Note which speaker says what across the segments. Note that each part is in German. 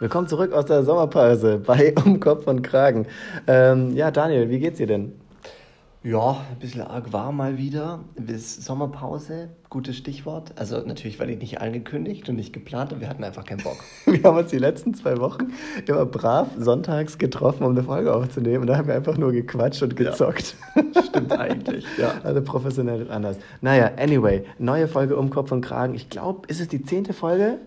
Speaker 1: Willkommen zurück aus der Sommerpause bei Um Kopf und Kragen. Ähm, ja, Daniel, wie geht's dir denn?
Speaker 2: Ja, ein bisschen arg warm mal wieder. Bis Sommerpause, gutes Stichwort. Also natürlich war die nicht angekündigt und nicht geplant und wir hatten einfach keinen Bock.
Speaker 1: Wir haben uns die letzten zwei Wochen immer brav sonntags getroffen, um eine Folge aufzunehmen. Und da haben wir einfach nur gequatscht und gezockt.
Speaker 2: Ja, stimmt eigentlich, ja.
Speaker 1: Also professionell ist anders. Naja, anyway, neue Folge Um Kopf und Kragen. Ich glaube, ist es die zehnte Folge?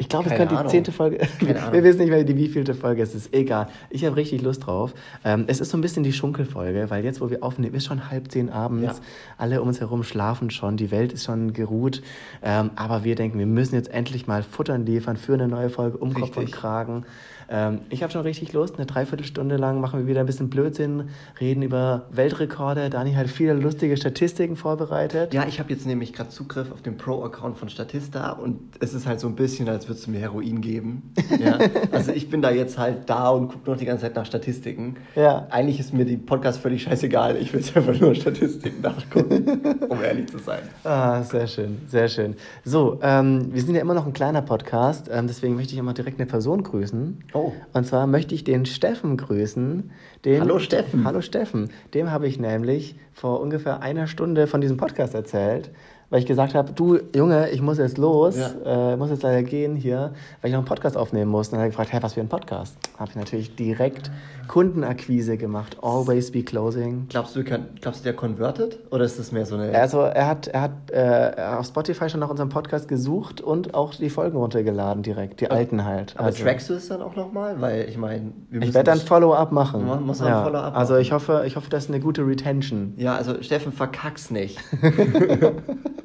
Speaker 1: Ich glaube, es könnte die zehnte Folge. Wir wissen nicht mehr, die wievielte Folge es ist. Egal. Ich habe richtig Lust drauf. Ähm, es ist so ein bisschen die Schunkelfolge, weil jetzt, wo wir aufnehmen, ist schon halb zehn abends. Ja. Alle um uns herum schlafen schon. Die Welt ist schon geruht. Ähm, aber wir denken, wir müssen jetzt endlich mal Futtern liefern für eine neue Folge um Kopf und Kragen. Ähm, ich habe schon richtig Lust. Eine Dreiviertelstunde lang machen wir wieder ein bisschen Blödsinn, reden über Weltrekorde. Dani hat viele lustige Statistiken vorbereitet.
Speaker 2: Ja, ich habe jetzt nämlich gerade Zugriff auf den Pro-Account von Statista und es ist halt so ein bisschen, als würdest du mir Heroin geben. Ja? also ich bin da jetzt halt da und gucke noch die ganze Zeit nach Statistiken. Ja. Eigentlich ist mir die Podcast völlig scheißegal. Ich will einfach nur Statistiken nachgucken, um ehrlich zu sein.
Speaker 1: Ah, sehr schön, sehr schön. So, ähm, wir sind ja immer noch ein kleiner Podcast, ähm, deswegen möchte ich immer direkt eine Person grüßen. Oh. Und zwar möchte ich den Steffen grüßen. Den,
Speaker 2: hallo Steffen.
Speaker 1: Hallo Steffen. Dem habe ich nämlich vor ungefähr einer Stunde von diesem Podcast erzählt weil ich gesagt habe, du Junge, ich muss jetzt los, ja. äh, muss jetzt leider gehen hier, weil ich noch einen Podcast aufnehmen muss. Und dann hat er gefragt, hey, was für ein Podcast? Habe ich natürlich direkt Kundenakquise gemacht, always be closing.
Speaker 2: Glaubst du, glaubst du, der converted oder ist das mehr so eine...
Speaker 1: Also er hat, er hat äh, auf Spotify schon nach unserem Podcast gesucht und auch die Folgen runtergeladen direkt, die alten halt.
Speaker 2: Aber also, trackst du es dann auch nochmal? Weil ich meine...
Speaker 1: Ich werde dann Follow-up machen. Man muss ja. Follow-up Also ich hoffe, ich hoffe, das ist eine gute Retention.
Speaker 2: Ja, also Steffen, verkack's nicht.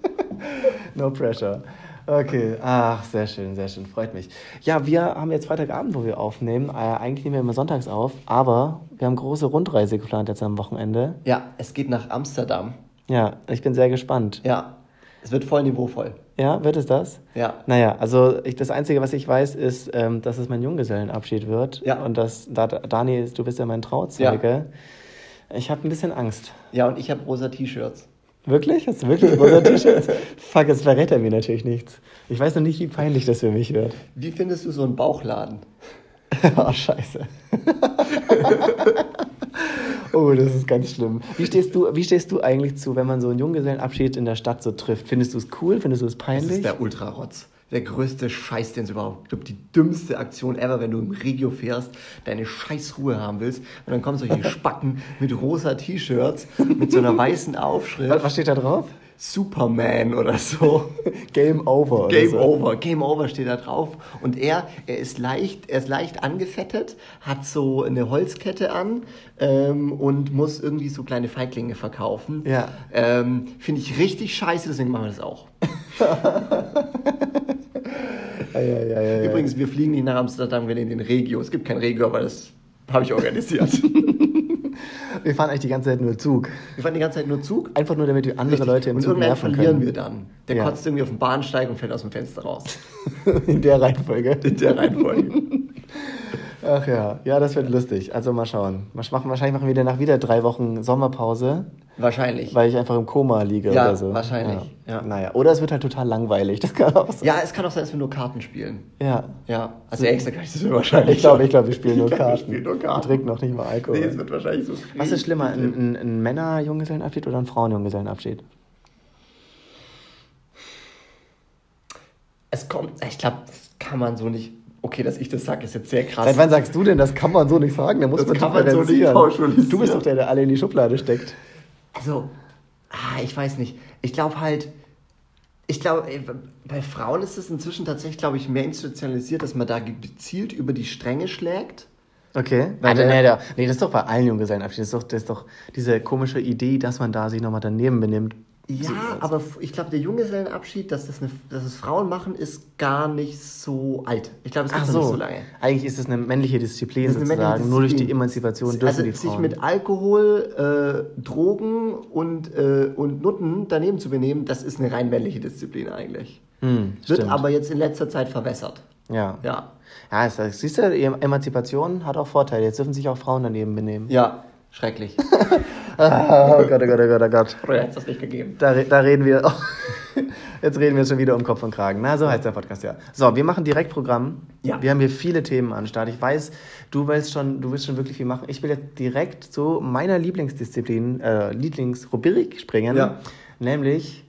Speaker 1: no pressure. Okay, ach, sehr schön, sehr schön, freut mich. Ja, wir haben jetzt Freitagabend, wo wir aufnehmen. Äh, eigentlich nehmen wir immer sonntags auf, aber wir haben große Rundreise geplant jetzt am Wochenende.
Speaker 2: Ja, es geht nach Amsterdam.
Speaker 1: Ja, ich bin sehr gespannt.
Speaker 2: Ja, es wird voll niveauvoll.
Speaker 1: Ja, wird es das?
Speaker 2: Ja.
Speaker 1: Naja, also ich, das Einzige, was ich weiß, ist, ähm, dass es mein Junggesellenabschied wird.
Speaker 2: Ja.
Speaker 1: Und dass, da, Dani, du bist ja mein Trauzeuge. Ja. Ich habe ein bisschen Angst.
Speaker 2: Ja, und ich habe rosa T-Shirts.
Speaker 1: Wirklich? Hast du wirklich rosa T-Shirts? Fuck, jetzt verrät er mir natürlich nichts. Ich weiß noch nicht, wie peinlich das für mich wird.
Speaker 2: Wie findest du so einen Bauchladen?
Speaker 1: oh, scheiße. oh, das ist ganz schlimm. Wie stehst, du, wie stehst du eigentlich zu, wenn man so einen Junggesellenabschied in der Stadt so trifft? Findest du es cool? Findest du es peinlich? Das
Speaker 2: ist der Ultrarotz der größte Scheiß, den es überhaupt gibt. Die dümmste Aktion ever, wenn du im Regio fährst, deine scheiß Ruhe haben willst. Und dann kommen solche Spacken mit rosa T-Shirts, mit so einer weißen Aufschrift.
Speaker 1: Was steht da drauf?
Speaker 2: Superman oder so.
Speaker 1: Game over.
Speaker 2: Game so. over. Game over steht da drauf. Und er, er ist leicht, er ist leicht angefettet, hat so eine Holzkette an ähm, und muss irgendwie so kleine Feiglinge verkaufen.
Speaker 1: Ja.
Speaker 2: Ähm, Finde ich richtig scheiße, deswegen machen wir das auch.
Speaker 1: ja, ja, ja,
Speaker 2: Übrigens, wir fliegen nicht nach Amsterdam, wir nehmen den Regio. Es gibt kein Regio, aber das habe ich organisiert.
Speaker 1: wir fahren eigentlich die ganze Zeit nur Zug.
Speaker 2: Wir fahren die ganze Zeit nur Zug?
Speaker 1: Einfach nur, damit wir andere Richtig. Leute im
Speaker 2: und
Speaker 1: Zug
Speaker 2: nerven verlieren wir dann. Der ja. kotzt irgendwie auf den Bahnsteig und fällt aus dem Fenster raus.
Speaker 1: In der Reihenfolge.
Speaker 2: In der Reihenfolge.
Speaker 1: Ach ja, ja, das wird lustig. Also mal schauen. Wahrscheinlich machen wir danach wieder drei Wochen Sommerpause.
Speaker 2: Wahrscheinlich.
Speaker 1: Weil ich einfach im Koma liege
Speaker 2: ja,
Speaker 1: oder so.
Speaker 2: Wahrscheinlich.
Speaker 1: Ja. ja. Naja, oder es wird halt total langweilig. Das kann auch
Speaker 2: sein. Ja, es kann auch sein, dass wir nur Karten spielen.
Speaker 1: Ja.
Speaker 2: Ja. Also extra kann ich das wahrscheinlich.
Speaker 1: Ich glaube, ich glaube, wir spielen nur
Speaker 2: glaub,
Speaker 1: Karten.
Speaker 2: Wir spielen nur Karten.
Speaker 1: Wir trinken noch nicht mal Alkohol.
Speaker 2: Nee, es wird wahrscheinlich so.
Speaker 1: Was ist schlimmer, ein, ein, ein Männer-Junggesellenabschied oder ein Frauen-Junggesellenabschied?
Speaker 2: Es kommt, ich glaube, das kann man so nicht Okay, dass ich das sage, ist jetzt sehr krass.
Speaker 1: Seit wann sagst du denn, das kann man so nicht sagen? Da muss
Speaker 2: das
Speaker 1: man
Speaker 2: kann man so nicht pauschalisieren.
Speaker 1: Du bist doch der, der alle in die Schublade steckt.
Speaker 2: Also, ah, ich weiß nicht. Ich glaube halt, ich glaube, bei Frauen ist es inzwischen tatsächlich, glaube ich, mehr institutionalisiert, dass man da gezielt über die Stränge schlägt.
Speaker 1: Okay. Weil, nee, nee, nee, das ist doch bei allen Junggesellenabschieden. Das, das ist doch diese komische Idee, dass man da sich nochmal daneben benimmt.
Speaker 2: Ja, aber ich glaube, der Junggesellenabschied, dass, das eine, dass es Frauen machen, ist gar nicht so alt. Ich glaube, es gibt so. nicht so lange.
Speaker 1: Eigentlich ist es eine männliche Disziplin eine sozusagen. Männliche Disziplin. Nur durch die Emanzipation dürfen
Speaker 2: also
Speaker 1: die Frauen.
Speaker 2: sich mit Alkohol, äh, Drogen und, äh, und Nutten daneben zu benehmen, das ist eine rein männliche Disziplin eigentlich.
Speaker 1: Hm,
Speaker 2: Wird stimmt. aber jetzt in letzter Zeit verwässert.
Speaker 1: Ja.
Speaker 2: Ja.
Speaker 1: Ja, siehst du, Emanzipation hat auch Vorteile. Jetzt dürfen sich auch Frauen daneben benehmen.
Speaker 2: Ja, Schrecklich.
Speaker 1: oh Gott, oh Gott, oh Gott, oh Gott.
Speaker 2: Früher hätte es das nicht gegeben.
Speaker 1: Da, da reden wir. jetzt reden wir schon wieder um Kopf und Kragen. Na, so heißt der Podcast ja. So, wir machen direkt Programm. Ja. Wir haben hier viele Themen an Start. Ich weiß, du willst schon, du willst schon wirklich viel machen. Ich will jetzt direkt zu meiner Lieblingsdisziplin, äh, Lieblingsrubrik springen. Ja. Nämlich.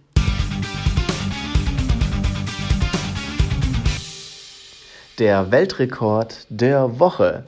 Speaker 1: Der Weltrekord der Woche.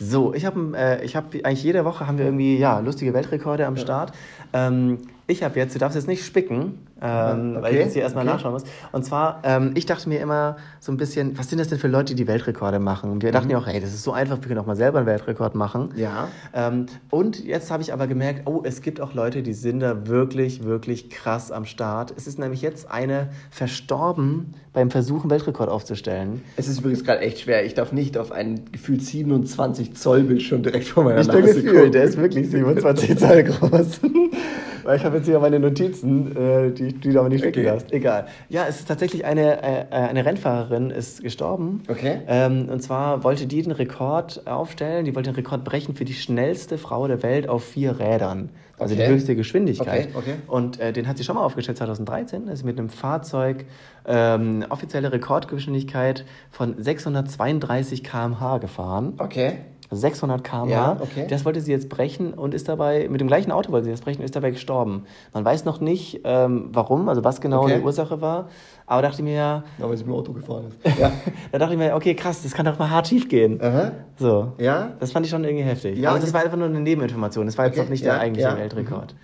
Speaker 1: So, ich habe äh, hab, eigentlich jede Woche haben wir irgendwie ja, lustige Weltrekorde am Start. Ähm, ich habe jetzt, du darfst jetzt nicht spicken, ähm, okay. weil ich jetzt hier erstmal okay. nachschauen muss. Und zwar, ähm, ich dachte mir immer so ein bisschen, was sind das denn für Leute, die Weltrekorde machen? Und wir mhm. dachten ja auch, hey, das ist so einfach, wir können auch mal selber einen Weltrekord machen. Ja. Ähm, und jetzt habe ich aber gemerkt, oh, es gibt auch Leute, die sind da wirklich, wirklich krass am Start. Es ist nämlich jetzt eine verstorben beim Versuch, einen Weltrekord aufzustellen.
Speaker 2: Es ist übrigens gerade echt schwer. Ich darf nicht auf einen gefühlt 27 Zoll Bildschirm direkt vor meiner Nase
Speaker 1: Gefühl, der ist wirklich 27 Zoll groß. Weil ich habe jetzt hier meine Notizen, äh, die, die du aber nicht okay. hast. Egal. Ja, es ist tatsächlich eine, äh, eine Rennfahrerin ist gestorben. Okay. Ähm, und zwar wollte die den Rekord aufstellen, die wollte den Rekord brechen für die schnellste Frau der Welt auf vier Rädern. Also okay. die höchste Geschwindigkeit. Okay. Okay. Und äh, den hat sie schon mal aufgestellt 2013. Ist mit einem Fahrzeug ähm, offizielle Rekordgeschwindigkeit von 632 km/h gefahren. Okay. 600 km/h. Ja, okay. Das wollte sie jetzt brechen und ist dabei, mit dem gleichen Auto wollte sie das brechen und ist dabei gestorben. Man weiß noch nicht, ähm, warum, also was genau okay. die Ursache war. Aber dachte ich mir ja.
Speaker 2: Ja, weil sie mit dem Auto gefahren ist. ja.
Speaker 1: da dachte ich mir, okay, krass, das kann doch mal hart schief gehen. Aha. So. Ja. Das fand ich schon irgendwie heftig. Ja, Aber das war einfach nur eine Nebeninformation. Das war jetzt noch nicht ja, der eigentliche Weltrekord. Mhm.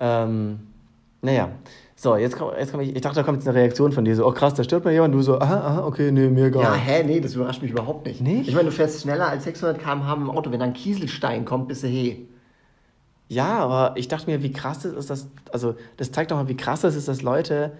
Speaker 1: Ähm, naja. So, jetzt kommt, jetzt kommt ich, ich dachte, da kommt jetzt eine Reaktion von dir, so, oh krass, da stirbt mal jemand, du so, aha, aha, okay, nee, mir egal.
Speaker 2: Ja, hä, nee, das überrascht mich überhaupt nicht. Nicht? Ich meine, du fährst schneller als 600 km/h im Auto, wenn da ein Kieselstein kommt, bist du hey.
Speaker 1: Ja, aber ich dachte mir, wie krass das ist, das, also, das zeigt doch mal, wie krass es ist, dass Leute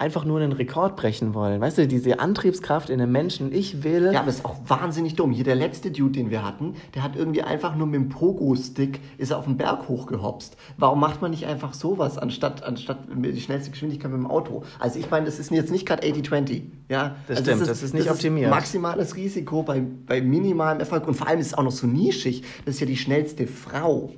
Speaker 1: einfach nur einen Rekord brechen wollen. Weißt du, diese Antriebskraft in den Menschen, ich will.
Speaker 2: Ja, aber das ist auch wahnsinnig dumm. Hier der letzte Dude, den wir hatten, der hat irgendwie einfach nur mit dem Pogo-Stick ist er auf den Berg hochgehopst. Warum macht man nicht einfach sowas, anstatt, anstatt die schnellste Geschwindigkeit mit dem Auto? Also ich meine, das ist jetzt nicht gerade 80-20. Ja?
Speaker 1: Das
Speaker 2: also
Speaker 1: stimmt, das ist, das ist nicht
Speaker 2: das
Speaker 1: optimiert.
Speaker 2: Ist maximales Risiko bei, bei minimalem Erfolg. Und vor allem ist es auch noch so nischig. Das ist ja die schnellste Frau.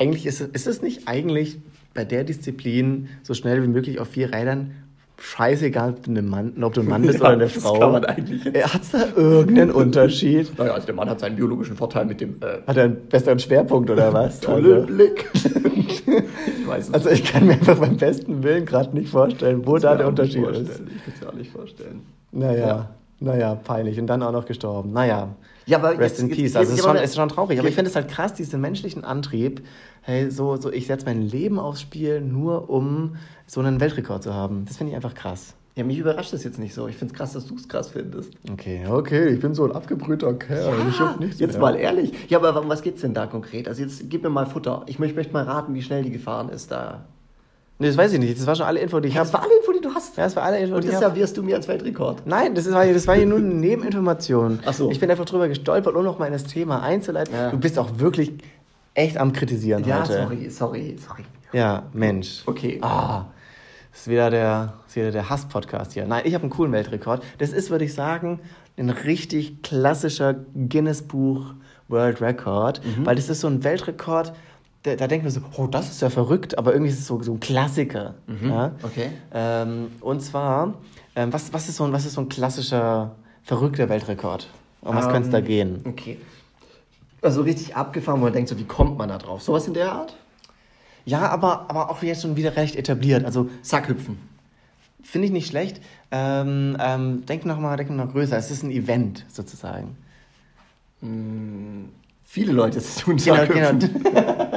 Speaker 1: Eigentlich ist es, ist es nicht eigentlich bei der Disziplin so schnell wie möglich auf vier Rädern scheißegal, ob du ein Mann, ob du ein Mann bist ja, oder eine Frau. Kann man eigentlich Hat es da irgendeinen Unterschied?
Speaker 2: Naja, also der Mann hat seinen biologischen Vorteil mit dem.
Speaker 1: Äh hat er einen besseren Schwerpunkt oder was? Tolle also. Blick. ich weiß es Also ich kann mir einfach beim besten Willen gerade nicht vorstellen, wo da der Unterschied ist. Ich kann es mir auch nicht vorstellen. Naja, ja. naja, peinlich. Und dann auch noch gestorben. Naja. Ja, aber Rest jetzt, in Peace. also es ist, schon, ist schon traurig. Aber ich finde es halt krass, diesen menschlichen Antrieb. Hey, so, so ich setze mein Leben aufs Spiel, nur um so einen Weltrekord zu haben. Das finde ich einfach krass.
Speaker 2: Ja, mich überrascht das jetzt nicht so. Ich finde es krass, dass du es krass findest.
Speaker 1: Okay, okay, ich bin so ein abgebrühter Kerl. Ja, ich
Speaker 2: hab nichts jetzt mehr. mal ehrlich. Ja, aber um was geht's denn da konkret? Also jetzt gib mir mal Futter. Ich möchte, mal raten, wie schnell die gefahren ist da.
Speaker 1: Nee, das weiß ich nicht. Das war schon alle Info, die ich habe.
Speaker 2: Das war alle Info, du hast.
Speaker 1: Ja, das war alle Info,
Speaker 2: Und das servierst du mir als Weltrekord.
Speaker 1: Nein, das war, das war hier nur eine Nebeninformation. Ach so. Ich bin einfach drüber gestolpert, um noch mal in das Thema einzuleiten. Ja. Du bist auch wirklich echt am Kritisieren ja, heute. Ja, sorry, sorry, sorry. Ja, Mensch. Okay. Ah. Das ist wieder der, der Hass-Podcast hier. Nein, ich habe einen coolen Weltrekord. Das ist, würde ich sagen, ein richtig klassischer Guinness-Buch World Record, mhm. weil das ist so ein Weltrekord, da, da denkt man so, oh, das ist ja verrückt, aber irgendwie ist es so, so ein Klassiker. Mhm. Ja? Okay. Ähm, und zwar, ähm, was, was, ist so ein, was ist so ein klassischer, verrückter Weltrekord? Um was um, könnte es da ähm, gehen?
Speaker 2: Okay. Also richtig abgefahren, wo man denkt, so, wie kommt man da drauf? Sowas in der Art?
Speaker 1: Ja, aber, aber auch jetzt schon wieder recht etabliert. Also
Speaker 2: Sackhüpfen.
Speaker 1: Finde ich nicht schlecht. Ähm, ähm, denk nochmal denk noch größer. Es ist ein Event sozusagen.
Speaker 2: Hm, viele Leute tun Sackhüpfen. Genau, genau.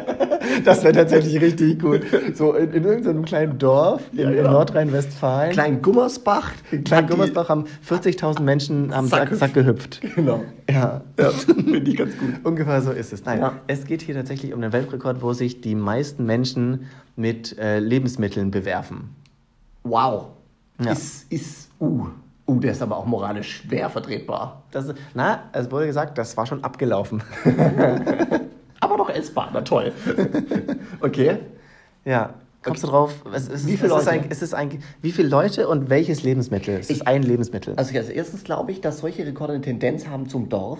Speaker 1: Das wäre tatsächlich richtig gut. So in, in irgendeinem kleinen Dorf in, ja, ja. in Nordrhein-Westfalen.
Speaker 2: Klein Gummersbach.
Speaker 1: In Klein Gummersbach haben 40.000 Menschen am Sack, Sack, gehüpft. Genau. Ja. ja Finde ich ganz gut. Ungefähr so ist es. Nein, es geht hier tatsächlich um den Weltrekord, wo sich die meisten Menschen mit äh, Lebensmitteln bewerfen.
Speaker 2: Wow. Ist, ist, uh. Uh, der ist aber auch moralisch schwer vertretbar.
Speaker 1: Das, na, es wurde gesagt, das war schon abgelaufen.
Speaker 2: aber noch essbar, na toll. okay.
Speaker 1: Ja. Kommst du drauf? Es, es, wie, viele Leute? Ein, es ein, wie viele Leute und welches Lebensmittel? Es ist ein Lebensmittel.
Speaker 2: Also, also erstens glaube ich, dass solche Rekorde eine Tendenz haben zum Dorf.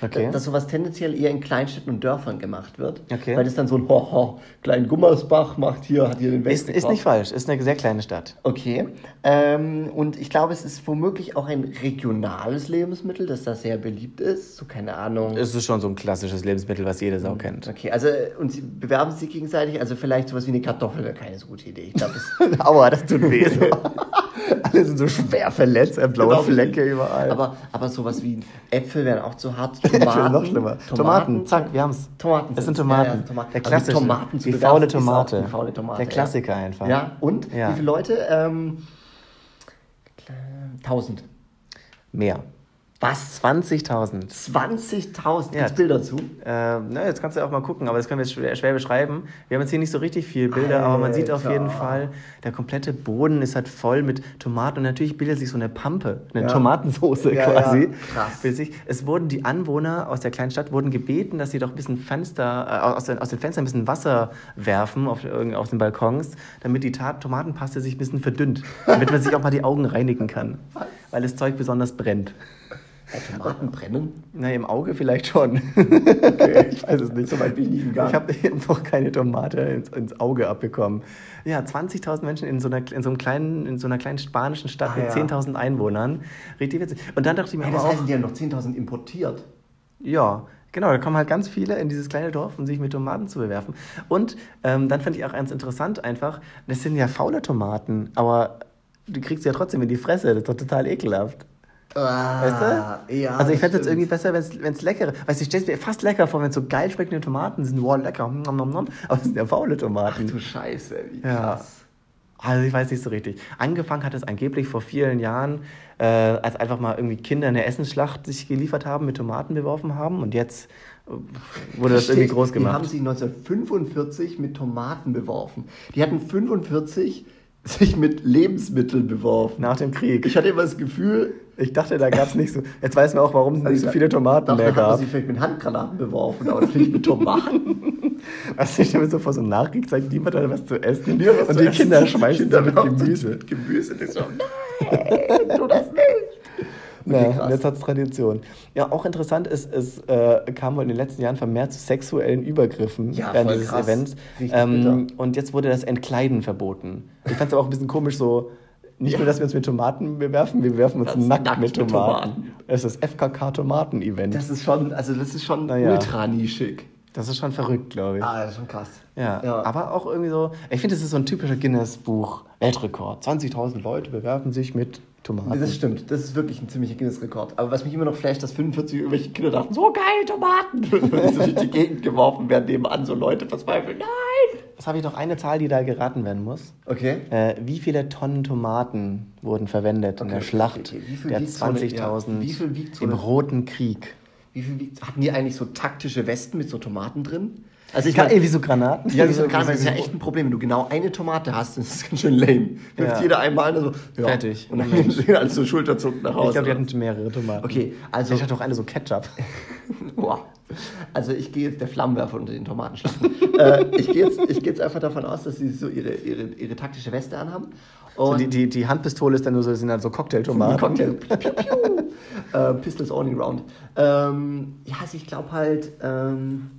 Speaker 2: Okay. Dass sowas tendenziell eher in Kleinstädten und Dörfern gemacht wird. Okay. Weil das dann so ein Hoho, klein Gummersbach macht hier, hat hier den
Speaker 1: Westen. Ist, ist nicht falsch, ist eine sehr kleine Stadt.
Speaker 2: Okay. Ähm, und ich glaube, es ist womöglich auch ein regionales Lebensmittel, das da sehr beliebt ist. So, keine Ahnung.
Speaker 1: Es ist schon so ein klassisches Lebensmittel, was jede Sau kennt.
Speaker 2: Okay, also und sie bewerben sich gegenseitig, also vielleicht sowas wie eine Kartoffel wäre keine so gute Idee. Ich glaube,
Speaker 1: das. Aua, das tut weh. Alle sind so schwer verletzt, blaue genau. Flecke überall.
Speaker 2: Aber, aber sowas wie Äpfel wären auch zu hart. Tomaten,
Speaker 1: Äpfel noch schlimmer. Tomaten, Tomaten zack, wir haben es. Tomaten. Es sind Tomaten. Ja, ja, Tomaten. Der klassische. Also die, Tomaten die faule Tomate. Die faule Tomate. Der Klassiker ja. einfach.
Speaker 2: Ja, und? Wie viele Leute? Ähm, 1000.
Speaker 1: Mehr.
Speaker 2: Was?
Speaker 1: 20.000.
Speaker 2: 20.000? Ja. Bilder zu?
Speaker 1: Äh, na, jetzt kannst du auch mal gucken, aber das können wir jetzt schwer, schwer beschreiben. Wir haben jetzt hier nicht so richtig viele Bilder, Alter. aber man sieht auf jeden Fall, der komplette Boden ist halt voll mit Tomaten und natürlich bildet sich so eine Pampe, eine ja. Tomatensoße ja, quasi. Ja. Krass. Es wurden die Anwohner aus der kleinen Stadt wurden gebeten, dass sie doch ein bisschen Fenster, äh, aus, den, aus den Fenstern ein bisschen Wasser werfen auf, auf den Balkons, damit die Tomatenpaste sich ein bisschen verdünnt, damit man sich auch mal die Augen reinigen kann, weil das Zeug besonders brennt.
Speaker 2: Tomaten brennen?
Speaker 1: Na, im Auge vielleicht schon. Okay. ich weiß es nicht. So weit bin ich nicht gegangen. Ich habe noch keine Tomate ins, ins Auge abbekommen. Ja, 20.000 Menschen in so, einer, in, so einem kleinen, in so einer kleinen spanischen Stadt ah, mit ja. 10.000 Einwohnern. Richtig witzig. Und dann dachte ich mir
Speaker 2: hey, das auch... Das heißt, die haben noch 10.000 importiert.
Speaker 1: Ja, Genau, da kommen halt ganz viele in dieses kleine Dorf, um sich mit Tomaten zu bewerfen. Und ähm, dann fand ich auch eins interessant einfach, das sind ja faule Tomaten, aber du kriegst sie ja trotzdem in die Fresse, das ist doch total ekelhaft. Ah, weißt du? Ja, also ich fände es jetzt irgendwie besser, wenn es lecker Weißt du, ich stelle es mir fast lecker vor, wenn es so geil schmeckende Tomaten sind. Wow, lecker. Aber es sind ja faule Tomaten.
Speaker 2: Ach du Scheiße, wie krass.
Speaker 1: Ja. Also ich weiß nicht so richtig. Angefangen hat es angeblich vor vielen Jahren, äh, als einfach mal irgendwie Kinder eine Essensschlacht sich geliefert haben, mit Tomaten beworfen haben. Und jetzt äh, wurde das, das irgendwie groß gemacht.
Speaker 2: Die haben sich 1945 mit Tomaten beworfen. Die hatten 45 sich mit Lebensmitteln beworfen.
Speaker 1: Nach dem Krieg.
Speaker 2: Ich hatte immer das Gefühl.
Speaker 1: Ich dachte, da gab es nicht so. Jetzt weiß man auch, warum es also nicht so viele Tomaten dachte, mehr gab.
Speaker 2: Haben sie vielleicht mit Handgranaten beworfen, aber nicht mit Tomaten.
Speaker 1: du, ich stelle mir so vor, so einem Nachkriegszeit, niemand hat was zu essen. Ja, was und die essen. Kinder schmeißen da mit Gemüse. Mit Gemüse. Und ich so, nein, tu das nicht. Ja, und jetzt hat es Tradition. Ja, auch interessant ist, es äh, kam wohl in den letzten Jahren vermehrt zu sexuellen Übergriffen ja, während dieses krass. Events. Ähm, und jetzt wurde das Entkleiden verboten. Ich fand es aber auch ein bisschen komisch, so. Nicht ja. nur, dass wir uns mit Tomaten bewerfen, wir werfen uns nackt, nackt, mit Tomaten. Tomaten. Es ist das FKK-Tomaten-Event.
Speaker 2: Das ist schon, also das ist schon naja. ultra nischig.
Speaker 1: Das ist schon verrückt, glaube ich.
Speaker 2: Ah, das ist schon krass.
Speaker 1: Ja, ja. aber auch irgendwie so, ich finde, das ist so ein typischer Guinness-Buch. Weltrekord. 20.000 Leute bewerfen sich mit Tomaten.
Speaker 2: Das stimmt, das ist wirklich ein ziemlicher Guinness-Rekord. Aber was mich immer noch flasht, dass 45 irgendwelche Kinder dachten, so geil, Tomaten! Und so durch die Gegend geworfen werden nebenan, so Leute verzweifeln, nein!
Speaker 1: Das habe ich noch eine Zahl, die da geraten werden muss.
Speaker 2: Okay.
Speaker 1: Äh, wie viele Tonnen Tomaten wurden verwendet okay, in der Schlacht der 20.000 ja. im Roten Krieg?
Speaker 2: Wie viel wiegt, hatten die eigentlich so taktische Westen mit so Tomaten drin?
Speaker 1: Also ich kann ey, wie so Granaten?
Speaker 2: Ja, wie so Granaten, das ist ja echt ein Problem. Wenn du genau eine Tomate hast, das ist ganz schön lame. Wirft ja. jeder einmal so,
Speaker 1: ja. fertig.
Speaker 2: Und dann gehen alle so schulterzuckend nach Hause.
Speaker 1: Ich glaube, die hatten mehrere Tomaten.
Speaker 2: Okay, also.
Speaker 1: Ich hatte auch eine so Ketchup.
Speaker 2: Boah. Also ich gehe jetzt der Flammenwerfer unter den Tomatenschlachten. äh, ich gehe jetzt, geh jetzt einfach davon aus, dass sie so ihre, ihre, ihre taktische Weste anhaben.
Speaker 1: Und so die, die, die Handpistole ist dann nur so, sind halt so Cocktailtomaten. Cocktail. Piu, piu,
Speaker 2: piu. äh, Pistols only round. Ähm, ja, also ich glaube halt. Ähm,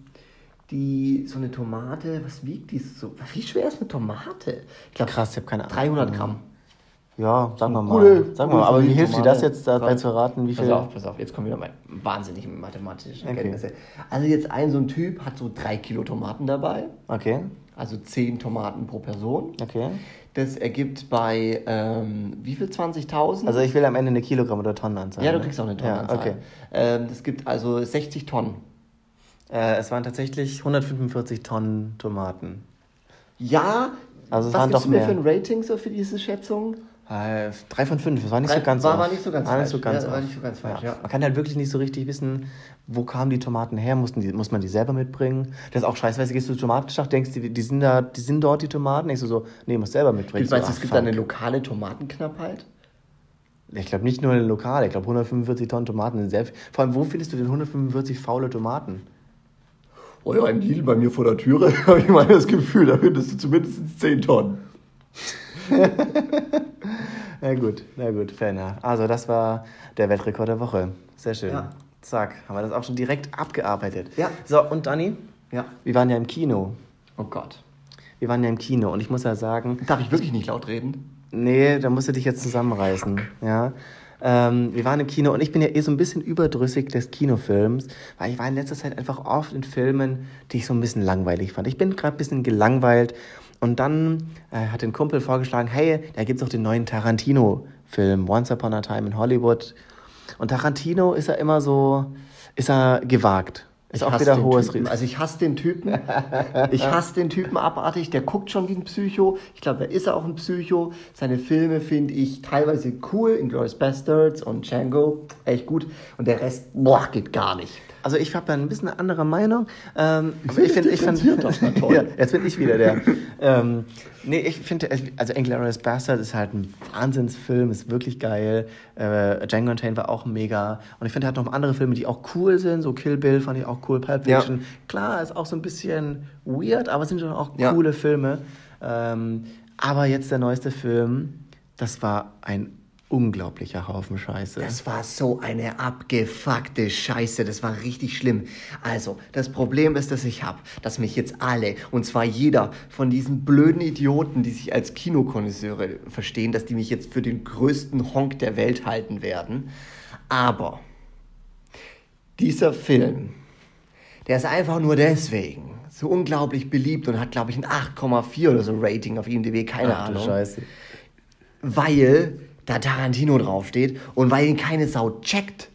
Speaker 2: die, so eine Tomate, was wiegt die so? Wie schwer ist eine Tomate?
Speaker 1: Ich glaube, krass, ich habe keine
Speaker 2: Ahnung. 300 Gramm.
Speaker 1: Ja, sagen wir mal. Gute, sagen wir mal. Aber wie hilft dir das jetzt dabei zu raten? Wie viel?
Speaker 2: Pass auf, pass auf, jetzt kommen wieder meine wahnsinnigen mathematischen okay. Kenntnisse. Also jetzt ein so ein Typ hat so drei Kilo Tomaten dabei.
Speaker 1: Okay.
Speaker 2: Also zehn Tomaten pro Person.
Speaker 1: Okay.
Speaker 2: Das ergibt bei ähm, wie viel? 20.000?
Speaker 1: Also ich will am Ende eine Kilogramm oder Tonnenanzahl.
Speaker 2: Ja, du ne? kriegst auch eine Tonnenanzahl. Ja, okay. Ähm, das gibt also 60 Tonnen.
Speaker 1: Äh, es waren tatsächlich 145 Tonnen Tomaten.
Speaker 2: Ja,
Speaker 1: also es was waren doch mehr.
Speaker 2: für ein Rating so für diese Schätzung?
Speaker 1: Äh, drei von fünf, das war nicht drei, so ganz
Speaker 2: war, war nicht so ganz
Speaker 1: war
Speaker 2: falsch.
Speaker 1: Nicht so ganz
Speaker 2: ja, war nicht so ganz falsch, ja.
Speaker 1: Man kann halt wirklich nicht so richtig wissen, wo kamen die Tomaten her, Mussten die, muss man die selber mitbringen? Das ist auch du gehst du Tomatenschacht, denkst du, die sind, da, die sind dort die Tomaten, denkst du so, nee, muss selber mitbringen.
Speaker 2: Du meinst, so, es gibt da eine lokale Tomatenknappheit?
Speaker 1: Ich glaube nicht nur eine lokale, ich glaube 145 Tonnen Tomaten sind sehr Vor allem, wo findest du denn 145 faule Tomaten?
Speaker 2: Oh ja, ein Lidl bei mir vor der Türe, habe ich mal das Gefühl, da findest du zumindest 10 Tonnen.
Speaker 1: na gut, na gut, fair enough. Also das war der Weltrekord der Woche. Sehr schön. Ja. Zack, haben wir das auch schon direkt abgearbeitet. Ja. So, und Dani? Ja. Wir waren ja im Kino.
Speaker 2: Oh Gott.
Speaker 1: Wir waren ja im Kino und ich muss ja sagen.
Speaker 2: Darf ich wirklich nicht laut reden?
Speaker 1: Nee, da musst du dich jetzt zusammenreißen. Ja. Ähm, wir waren im Kino und ich bin ja eh so ein bisschen überdrüssig des Kinofilms, weil ich war in letzter Zeit einfach oft in Filmen, die ich so ein bisschen langweilig fand. Ich bin gerade ein bisschen gelangweilt und dann äh, hat ein Kumpel vorgeschlagen, hey, da gibt es doch den neuen Tarantino-Film, Once Upon a Time in Hollywood. Und Tarantino ist ja immer so, ist er gewagt. Ist
Speaker 2: ich
Speaker 1: auch wieder
Speaker 2: hohes Risiko. Also ich hasse den Typen. Ich hasse den Typen abartig. Der guckt schon wie ein Psycho. Ich glaube, er ist auch ein Psycho. Seine Filme finde ich teilweise cool. Inglourious Bastards und Django. Echt gut. Und der Rest, boah, geht gar nicht.
Speaker 1: Also ich habe da ein bisschen eine andere Meinung. Ähm, ich finde, ich finde, ja, jetzt bin ich wieder der. ähm, nee, ich finde, also Inglourious Bastard ist halt ein Wahnsinnsfilm, ist wirklich geil. Äh, Django Unchained war auch mega. Und ich finde, er hat noch andere Filme, die auch cool sind. So Kill Bill fand ich auch cool, Pulp Fiction. Ja. Klar, ist auch so ein bisschen weird, aber es sind schon auch coole ja. Filme. Ähm, aber jetzt der neueste Film, das war ein unglaublicher Haufen Scheiße.
Speaker 2: Das war so eine abgefuckte Scheiße. Das war richtig schlimm. Also, das Problem ist, dass ich habe, dass mich jetzt alle, und zwar jeder von diesen blöden Idioten, die sich als Kinokonnoisseure verstehen, dass die mich jetzt für den größten Honk der Welt halten werden. Aber dieser Film, der ist einfach nur deswegen so unglaublich beliebt und hat, glaube ich, ein 8,4 oder so Rating auf IMDb, keine Ach, Ahnung. Scheiße. Weil da Tarantino draufsteht und weil ihn keine Sau checkt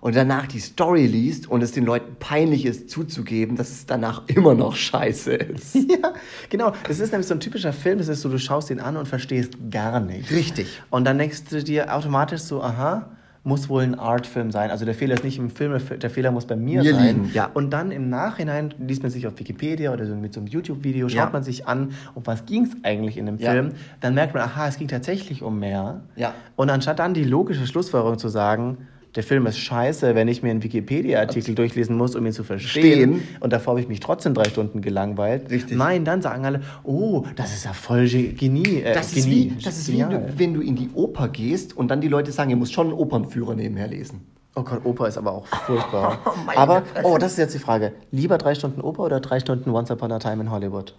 Speaker 2: und danach die Story liest und es den Leuten peinlich ist zuzugeben, dass es danach immer noch scheiße ist.
Speaker 1: ja, genau. Das ist nämlich so ein typischer Film, das ist so, du schaust ihn an und verstehst gar nicht.
Speaker 2: Richtig.
Speaker 1: Und dann denkst du dir automatisch so, aha, muss wohl ein Artfilm sein. Also der Fehler ist nicht im Film, der Fehler muss bei mir, mir sein. Liegen, ja. Und dann im Nachhinein liest man sich auf Wikipedia oder so mit so einem YouTube-Video, schaut ja. man sich an, um was ging es eigentlich in dem Film. Ja. Dann merkt man, aha, es ging tatsächlich um mehr. Ja. Und anstatt dann die logische Schlussfolgerung zu sagen, der Film ist scheiße, wenn ich mir einen Wikipedia-Artikel durchlesen muss, um ihn zu verstehen. Stehen. Und davor habe ich mich trotzdem drei Stunden gelangweilt. Richtig. Nein, dann sagen alle, oh, das ist ja voll Genie. Äh,
Speaker 2: das,
Speaker 1: Genie.
Speaker 2: Ist wie, das ist wie, wenn du in die Oper gehst und dann die Leute sagen, ihr müsst schon einen Opernführer nebenher lesen.
Speaker 1: Oh Gott, Oper ist aber auch furchtbar. oh, aber, oh, das ist jetzt die Frage. Lieber drei Stunden Oper oder drei Stunden Once Upon a Time in Hollywood?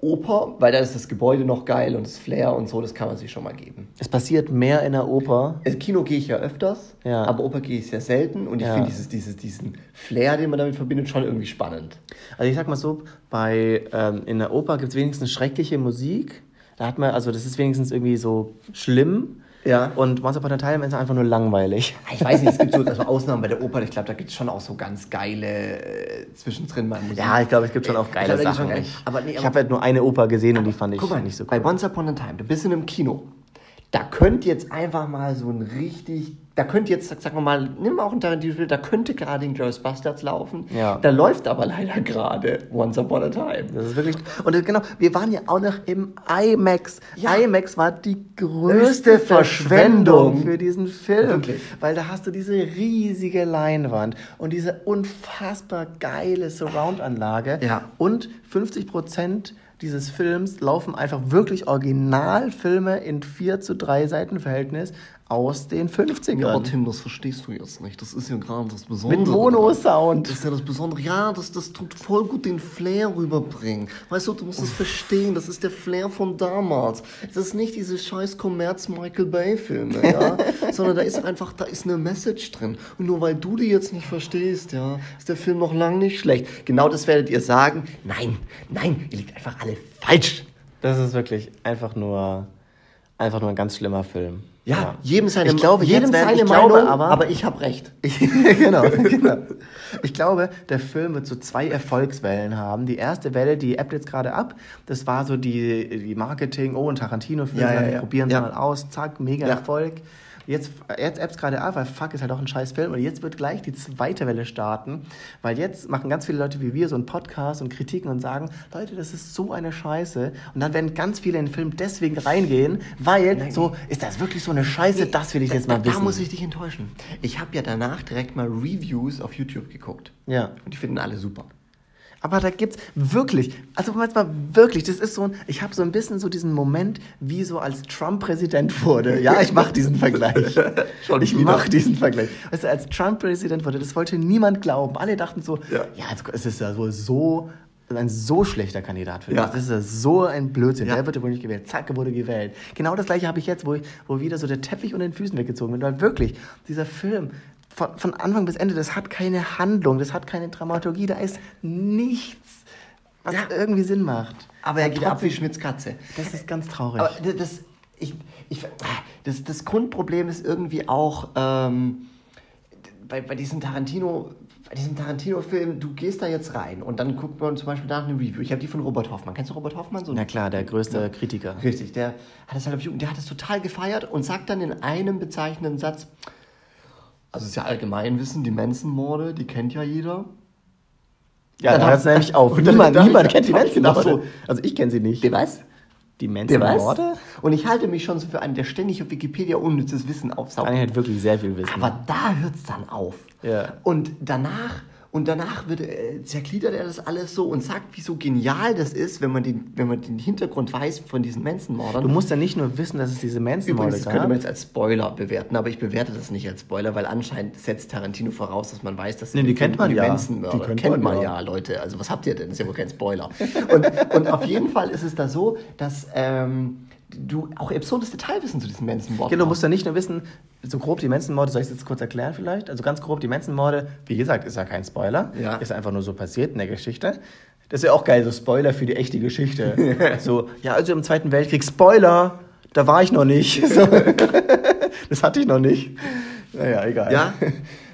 Speaker 2: Oper, weil da ist das Gebäude noch geil und das Flair und so, das kann man sich schon mal geben.
Speaker 1: Es passiert mehr in der Oper.
Speaker 2: Also Kino gehe ich ja öfters, ja. aber Oper gehe ich sehr selten und ich ja. finde dieses, dieses, diesen Flair, den man damit verbindet, schon irgendwie spannend.
Speaker 1: Also ich sag mal so, bei, ähm, in der Oper gibt es wenigstens schreckliche Musik. Da hat man, also das ist wenigstens irgendwie so schlimm. Ja. Und Once Upon a Time ist einfach nur langweilig.
Speaker 2: Ich weiß nicht, es gibt so also Ausnahmen bei der Oper. Ich glaube, da gibt es schon auch so ganz geile äh, zwischendrin
Speaker 1: mal Musik. Ja, ich glaube, es gibt schon auch geile glaub, Sachen. Schon, aber nee, aber ich habe halt nur eine Oper gesehen und die fand ich mal, nicht so
Speaker 2: cool. Bei Once Upon a Time, du bist in einem Kino. Da könnt jetzt einfach mal so ein richtig da könnte jetzt, sagen wir mal, nimm mal auch einen Tarantino-Film, da könnte gerade in Glorious Bastards laufen. Ja. Da läuft aber leider gerade Once Upon a Time.
Speaker 1: Das ist wirklich. Und genau, wir waren ja auch noch im IMAX. Ja. IMAX war die größte Verschwendung für diesen Film. Wirklich. Weil da hast du diese riesige Leinwand und diese unfassbar geile Surround-Anlage. Ja. Und 50 Prozent dieses Films laufen einfach wirklich Originalfilme in 4 zu 3 Seitenverhältnis aus den 50ern. Ja,
Speaker 2: aber Tim, das verstehst du jetzt nicht. Das ist ja gerade das Besondere.
Speaker 1: Mit Mono-Sound.
Speaker 2: Das ist ja das Besondere. Ja, das, das tut voll gut den Flair rüberbringen. Weißt du, du musst es verstehen. Das ist der Flair von damals. Das ist nicht diese scheiß Kommerz-Michael Bay-Filme, ja. Sondern da ist einfach, da ist eine Message drin. Und nur weil du die jetzt nicht verstehst, ja, ist der Film noch lang nicht schlecht. Genau das werdet ihr sagen. Nein, nein, ihr liegt einfach alle falsch.
Speaker 1: Das ist wirklich einfach nur, einfach nur ein ganz schlimmer Film.
Speaker 2: Ja, ja, jedem seine, ich glaube, jedem seine ich Meinung, glaube, aber, aber ich habe recht.
Speaker 1: Ich, genau, genau. Ich glaube, der Film wird so zwei Erfolgswellen haben. Die erste Welle, die ebbt jetzt gerade ab. Das war so die, die Marketing, oh, ein Tarantino-Film, ja, ja, probieren es mal aus, zack, mega Erfolg. Jetzt, jetzt Apps gerade ab, weil fuck ist halt auch ein scheiß Film. Und jetzt wird gleich die zweite Welle starten, weil jetzt machen ganz viele Leute wie wir so einen Podcast und Kritiken und sagen, Leute, das ist so eine Scheiße. Und dann werden ganz viele in den Film deswegen reingehen, weil Nein, so, ist das wirklich so eine Scheiße? Nee, das will ich jetzt mal da, wissen.
Speaker 2: Da muss ich dich enttäuschen. Ich habe ja danach direkt mal Reviews auf YouTube geguckt. Ja. Und die finden alle super.
Speaker 1: Aber da gibt's wirklich, also manchmal wirklich, das ist so ein, ich habe so ein bisschen so diesen Moment, wie so als Trump Präsident wurde. Ja, ich mache diesen Vergleich. Ich mache diesen Vergleich. Weißt du, als Trump Präsident wurde, das wollte niemand glauben. Alle dachten so, ja, ja es ist ja wohl so ein so schlechter Kandidat für ja. das. Das ist ja so ein Blödsinn. Ja. Der wird wohl nicht gewählt. Zack, wurde gewählt. Genau das gleiche habe ich jetzt, wo, ich, wo wieder so der Teppich unter den Füßen weggezogen wird. Weil wirklich, dieser Film, von, von Anfang bis Ende, das hat keine Handlung, das hat keine Dramaturgie, da ist nichts, was ja. irgendwie Sinn macht.
Speaker 2: Aber er geht ab wie Schmitz Katze.
Speaker 1: Das ist ganz traurig.
Speaker 2: Aber das, ich, ich, das, das Grundproblem ist irgendwie auch ähm, bei, bei diesem Tarantino bei diesem Tarantino-Film, du gehst da jetzt rein und dann guckt man zum Beispiel nach einem Review. Ich habe die von Robert Hoffmann. Kennst du Robert Hoffmann? So
Speaker 1: Na klar, der größte ja. Kritiker.
Speaker 2: Richtig, der hat das halt der hat das total gefeiert und sagt dann in einem bezeichnenden Satz, also es ist ja Allgemeinwissen, die Manson-Morde, die kennt ja jeder.
Speaker 1: Ja, dann hört es nämlich auf. Niemand, niemand kennt die Manson-Morde. Also ich kenne sie nicht.
Speaker 2: Der was?
Speaker 1: Die Manson-Morde?
Speaker 2: Und ich halte mich schon so für einen, der ständig auf Wikipedia unnützes Wissen aufsaugt.
Speaker 1: Kann halt wirklich sehr viel wissen.
Speaker 2: Aber da hört es dann auf. Ja. Und danach und danach wird, äh, zergliedert er das alles so und sagt, wie so genial das ist, wenn man den, wenn man den Hintergrund weiß von diesen Manson-Mordern.
Speaker 1: Du musst ja nicht nur wissen, dass es diese Manson-Morde
Speaker 2: gab. Das könnte man jetzt als Spoiler bewerten, aber ich bewerte das nicht als Spoiler, weil anscheinend setzt Tarantino voraus, dass man weiß, dass
Speaker 1: nee, die, kennt man
Speaker 2: die
Speaker 1: ja.
Speaker 2: Manson-Mörder kennt, kennt man ja. ja, Leute. Also was habt ihr denn? Das ist ja wohl kein Spoiler. und, und auf jeden Fall ist es da so, dass... Ähm, du auch absurdes Detailwissen zu diesen Manson-Morden
Speaker 1: Genau, du musst ja nicht nur wissen, so grob die Manson-Morde, soll ich es jetzt kurz erklären vielleicht? Also ganz grob die Manson-Morde, wie gesagt, ist ja kein Spoiler, ja. ist einfach nur so passiert in der Geschichte. Das ist ja auch geil, so Spoiler für die echte Geschichte. so, ja, also im Zweiten Weltkrieg, Spoiler, da war ich noch nicht. So. das hatte ich noch nicht. Naja, egal. Ja?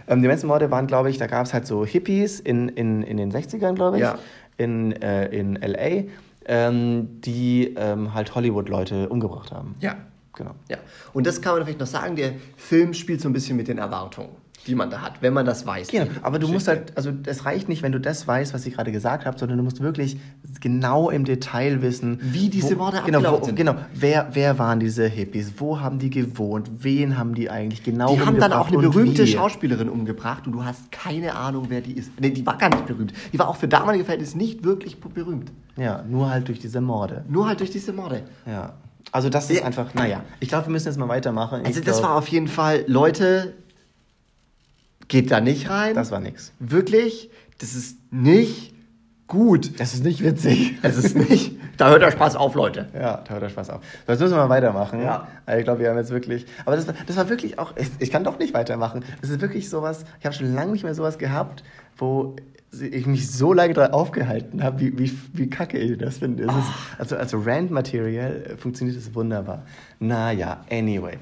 Speaker 1: Ähm, die Manson-Morde waren, glaube ich, da gab es halt so Hippies in, in, in den 60ern, glaube ich, ja. in, äh, in L.A., ähm, die ähm, halt Hollywood-Leute umgebracht haben.
Speaker 2: Ja. Genau. Ja. Und das kann man vielleicht noch sagen, der Film spielt so ein bisschen mit den Erwartungen die man da hat, wenn man das weiß.
Speaker 1: Genau, aber du musst halt, also es reicht nicht, wenn du das weißt, was ich gerade gesagt habe, sondern du musst wirklich genau im Detail wissen,
Speaker 2: wie diese Worte
Speaker 1: genau, wo, sind. Genau, wer, wer waren diese Hippies, wo haben die gewohnt, wen haben die eigentlich genau
Speaker 2: Die haben dann auch eine berühmte Schauspielerin umgebracht und du hast keine Ahnung, wer die ist. Nee, die war gar nicht berühmt. Die war auch für damalige Verhältnisse nicht wirklich berühmt.
Speaker 1: Ja, nur halt durch diese Morde.
Speaker 2: Nur halt durch diese Morde.
Speaker 1: Ja. Also das ist ja. einfach, naja, ich glaube, wir müssen jetzt mal weitermachen.
Speaker 2: Also
Speaker 1: ich
Speaker 2: das glaub, war auf jeden Fall, Leute, geht da nicht rein.
Speaker 1: Das war nix.
Speaker 2: Wirklich, das ist nicht gut.
Speaker 1: Das ist nicht witzig.
Speaker 2: Es ist nicht. Da hört der Spaß auf, Leute.
Speaker 1: Ja, da hört der Spaß auf. Jetzt müssen wir mal weitermachen. Ja. Also ich glaube, wir haben jetzt wirklich. Aber das, das war wirklich auch. Ich, ich kann doch nicht weitermachen. Das ist wirklich sowas. Ich habe schon lange nicht mehr sowas gehabt, wo ich mich so lange daran aufgehalten habe, wie, wie, wie kacke ich das finde. Oh. also als Rand-Material funktioniert es wunderbar. Naja, anyway.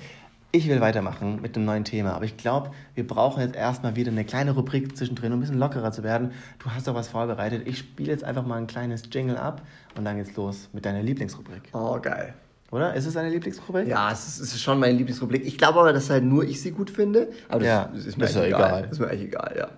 Speaker 1: Ich will weitermachen mit dem neuen Thema, aber ich glaube, wir brauchen jetzt erstmal wieder eine kleine Rubrik zwischendrin, um ein bisschen lockerer zu werden. Du hast doch was vorbereitet. Ich spiele jetzt einfach mal ein kleines Jingle ab und dann geht's los mit deiner Lieblingsrubrik.
Speaker 2: Oh, geil.
Speaker 1: Oder? Ist es deine Lieblingsrubrik?
Speaker 2: Ja, es ist, es ist schon meine Lieblingsrubrik. Ich glaube aber, dass halt nur ich sie gut finde. Aber das,
Speaker 1: ja, ist mir ist egal. egal.
Speaker 2: Das ist mir eigentlich egal, ja.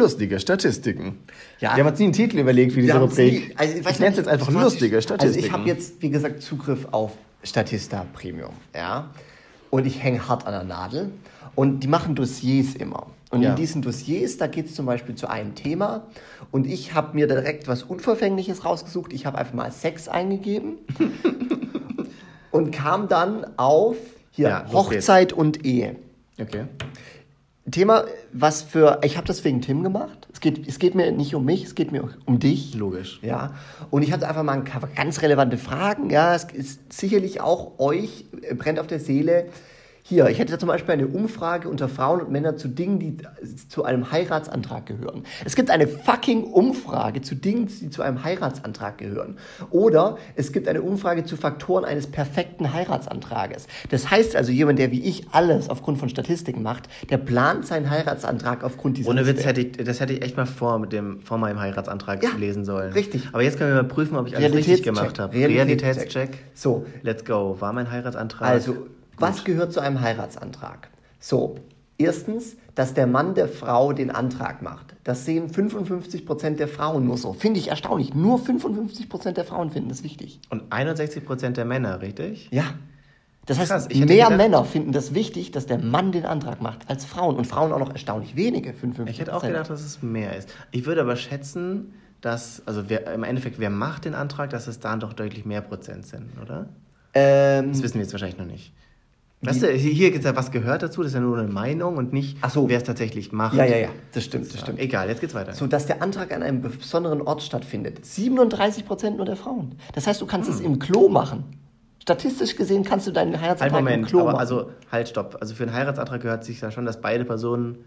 Speaker 1: Lustige Statistiken. Ja. Wir haben uns nie einen Titel überlegt für diese Rubrik. Also, ich nenne es jetzt einfach lustige Statistiken.
Speaker 2: Also ich habe jetzt, wie gesagt, Zugriff auf Statista Premium. Ja? Und ich hänge hart an der Nadel. Und die machen Dossiers immer. Und ja. in diesen Dossiers, da geht es zum Beispiel zu einem Thema. Und ich habe mir direkt was Unverfängliches rausgesucht. Ich habe einfach mal Sex eingegeben. und kam dann auf hier ja, Hochzeit und Ehe.
Speaker 1: Okay.
Speaker 2: Thema, was für. Ich habe das wegen Tim gemacht. Es geht, es geht mir nicht um mich, es geht mir um dich.
Speaker 1: Logisch.
Speaker 2: Ja. Und ich hatte einfach mal ein paar ganz relevante Fragen. Ja, es ist sicherlich auch euch äh, brennt auf der Seele hier, ich hätte zum Beispiel eine Umfrage unter Frauen und Männern zu Dingen, die zu einem Heiratsantrag gehören. Es gibt eine fucking Umfrage zu Dingen, die zu einem Heiratsantrag gehören. Oder es gibt eine Umfrage zu Faktoren eines perfekten Heiratsantrages. Das heißt also, jemand, der wie ich alles aufgrund von Statistiken macht, der plant seinen Heiratsantrag aufgrund dieser
Speaker 1: Ohne Witz, hätte ich, das hätte ich echt mal vor, mit dem, vor meinem Heiratsantrag
Speaker 2: ja,
Speaker 1: lesen sollen.
Speaker 2: Richtig.
Speaker 1: Aber jetzt können wir mal prüfen, ob ich alles richtig gemacht habe.
Speaker 2: Realitätscheck. Realitätscheck.
Speaker 1: So. Let's go. War mein Heiratsantrag?
Speaker 2: Also, was gehört zu einem Heiratsantrag? So, erstens, dass der Mann der Frau den Antrag macht. Das sehen 55% der Frauen nur so. Finde ich erstaunlich. Nur 55% der Frauen finden das wichtig.
Speaker 1: Und 61% der Männer, richtig?
Speaker 2: Ja. Das heißt, Krass, mehr gedacht, Männer finden das wichtig, dass der Mann den Antrag macht, als Frauen. Und Frauen auch noch erstaunlich wenige, 55%.
Speaker 1: Ich hätte auch gedacht, dass es mehr ist. Ich würde aber schätzen, dass, also wer, im Endeffekt, wer macht den Antrag, dass es dann doch deutlich mehr Prozent sind, oder? Ähm, das wissen wir jetzt wahrscheinlich noch nicht. Weißt du, hier gibt es ja was gehört dazu, das ist ja nur eine Meinung und nicht, so. wer es tatsächlich macht.
Speaker 2: Ja, ja, ja, das stimmt, das stimmt.
Speaker 1: Egal, jetzt geht's weiter.
Speaker 2: So, dass der Antrag an einem besonderen Ort stattfindet. 37 Prozent nur der Frauen. Das heißt, du kannst hm. es im Klo machen. Statistisch gesehen kannst du deinen Heiratsantrag halt Moment, im Klo
Speaker 1: aber machen. Also, halt, stopp. Also für einen Heiratsantrag gehört sich ja schon, dass beide Personen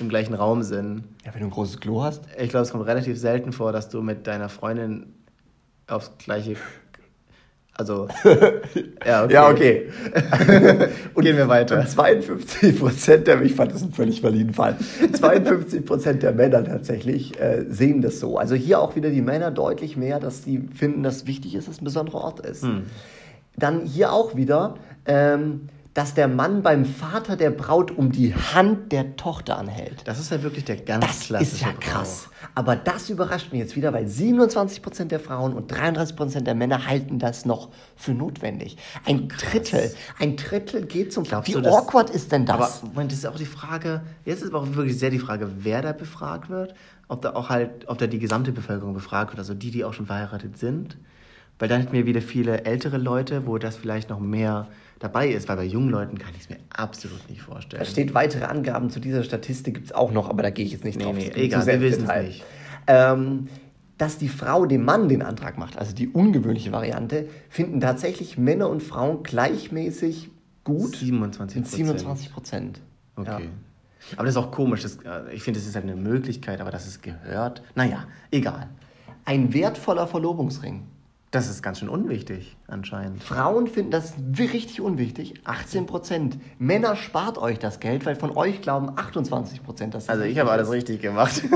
Speaker 1: im gleichen Raum sind.
Speaker 2: Ja, wenn du ein großes Klo hast.
Speaker 1: Ich glaube, es kommt relativ selten vor, dass du mit deiner Freundin aufs gleiche also,
Speaker 2: ja, okay. Ja, okay. und Gehen wir weiter. Und 52 Prozent der, ich fand das einen völlig validen Fall, 52 Prozent der Männer tatsächlich äh, sehen das so. Also hier auch wieder die Männer deutlich mehr, dass sie finden, dass wichtig ist, dass es ein besonderer Ort ist. Hm. Dann hier auch wieder, ähm, dass der Mann beim Vater der Braut um die Hand der Tochter anhält.
Speaker 1: Das ist ja wirklich der ganz das klassische
Speaker 2: ist ja krass. Aber das überrascht mich jetzt wieder, weil 27% der Frauen und 33% der Männer halten das noch für notwendig. Ein krass. Drittel, ein Drittel geht zum
Speaker 1: Glaubst Wie du, awkward ist denn das? Aber Moment, das ist auch die Frage, jetzt ist aber auch wirklich sehr die Frage, wer da befragt wird, ob da auch halt, ob da die gesamte Bevölkerung befragt wird, also die, die auch schon verheiratet sind. Weil dann hätten wir wieder viele ältere Leute, wo das vielleicht noch mehr dabei ist, weil bei jungen Leuten kann ich es mir absolut nicht vorstellen.
Speaker 2: Da steht weitere Angaben zu dieser Statistik, gibt es auch noch, aber da gehe ich jetzt nicht nee, drauf. Nee, egal, wir wissen es nicht. Ähm, dass die Frau dem Mann den Antrag macht, also die ungewöhnliche Variante, finden tatsächlich Männer und Frauen gleichmäßig gut.
Speaker 1: 27
Speaker 2: Prozent. 27 Prozent.
Speaker 1: Okay. Ja. Aber das ist auch komisch. Das, äh, ich finde, das ist halt eine Möglichkeit, aber dass es gehört, naja, egal.
Speaker 2: Ein wertvoller Verlobungsring.
Speaker 1: Das ist ganz schön unwichtig, anscheinend.
Speaker 2: Frauen finden das richtig unwichtig. 18 Prozent. Männer spart euch das Geld, weil von euch glauben 28 Prozent, dass
Speaker 1: Also ich habe alles richtig gemacht.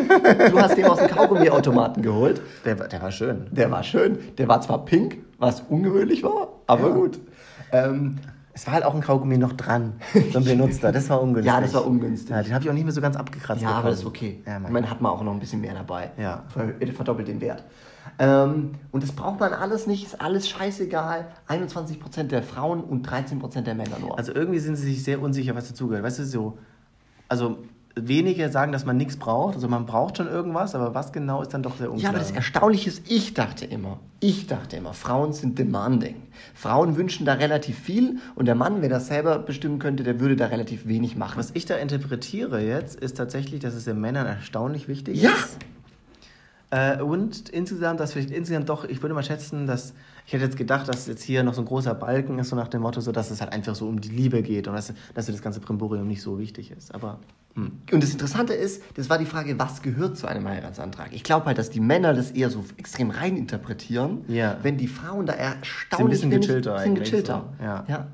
Speaker 2: Du hast den aus dem Kaugummiautomaten geholt.
Speaker 1: Der, der war schön.
Speaker 2: Der war schön. Der war zwar pink, was ungewöhnlich war, aber ja. gut.
Speaker 1: Ähm, es war halt auch ein Kaugummi noch dran, so ein benutzter. Das war ungünstig.
Speaker 2: Ja, das war ungünstig. Ja,
Speaker 1: den habe ich auch nicht mehr so ganz abgekratzt.
Speaker 2: Ja, bekommen. aber das ist okay. Ja, Man hat man auch noch ein bisschen mehr dabei.
Speaker 1: Ja.
Speaker 2: Verdoppelt den Wert. Ähm, und das braucht man alles nicht, ist alles scheißegal. 21% der Frauen und 13% der Männer nur.
Speaker 1: Also irgendwie sind sie sich sehr unsicher, was dazugehört. Weißt du, so, also wenige sagen, dass man nichts braucht. Also man braucht schon irgendwas, aber was genau ist dann doch sehr unklar.
Speaker 2: Ja, aber das Erstaunliche ist, ich dachte immer, ich dachte immer, Frauen sind demanding. Frauen wünschen da relativ viel und der Mann, wenn er selber bestimmen könnte, der würde da relativ wenig machen.
Speaker 1: Was ich da interpretiere jetzt, ist tatsächlich, dass es den Männern erstaunlich wichtig
Speaker 2: ja.
Speaker 1: ist. Äh, und insgesamt, dass vielleicht insgesamt doch, ich würde mal schätzen, dass ich hätte jetzt gedacht, dass jetzt hier noch so ein großer Balken ist, so nach dem Motto, so dass es halt einfach so um die Liebe geht und dass, dass das ganze Primborium nicht so wichtig ist. Aber
Speaker 2: hm. Und das Interessante ist, das war die Frage, was gehört zu einem Heiratsantrag? Ich glaube halt, dass die Männer das eher so extrem rein interpretieren,
Speaker 1: ja.
Speaker 2: wenn die Frauen da erstaunlich
Speaker 1: sind ein bisschen gechillter
Speaker 2: sind eigentlich. Gechillter.
Speaker 1: So. Ja. ja.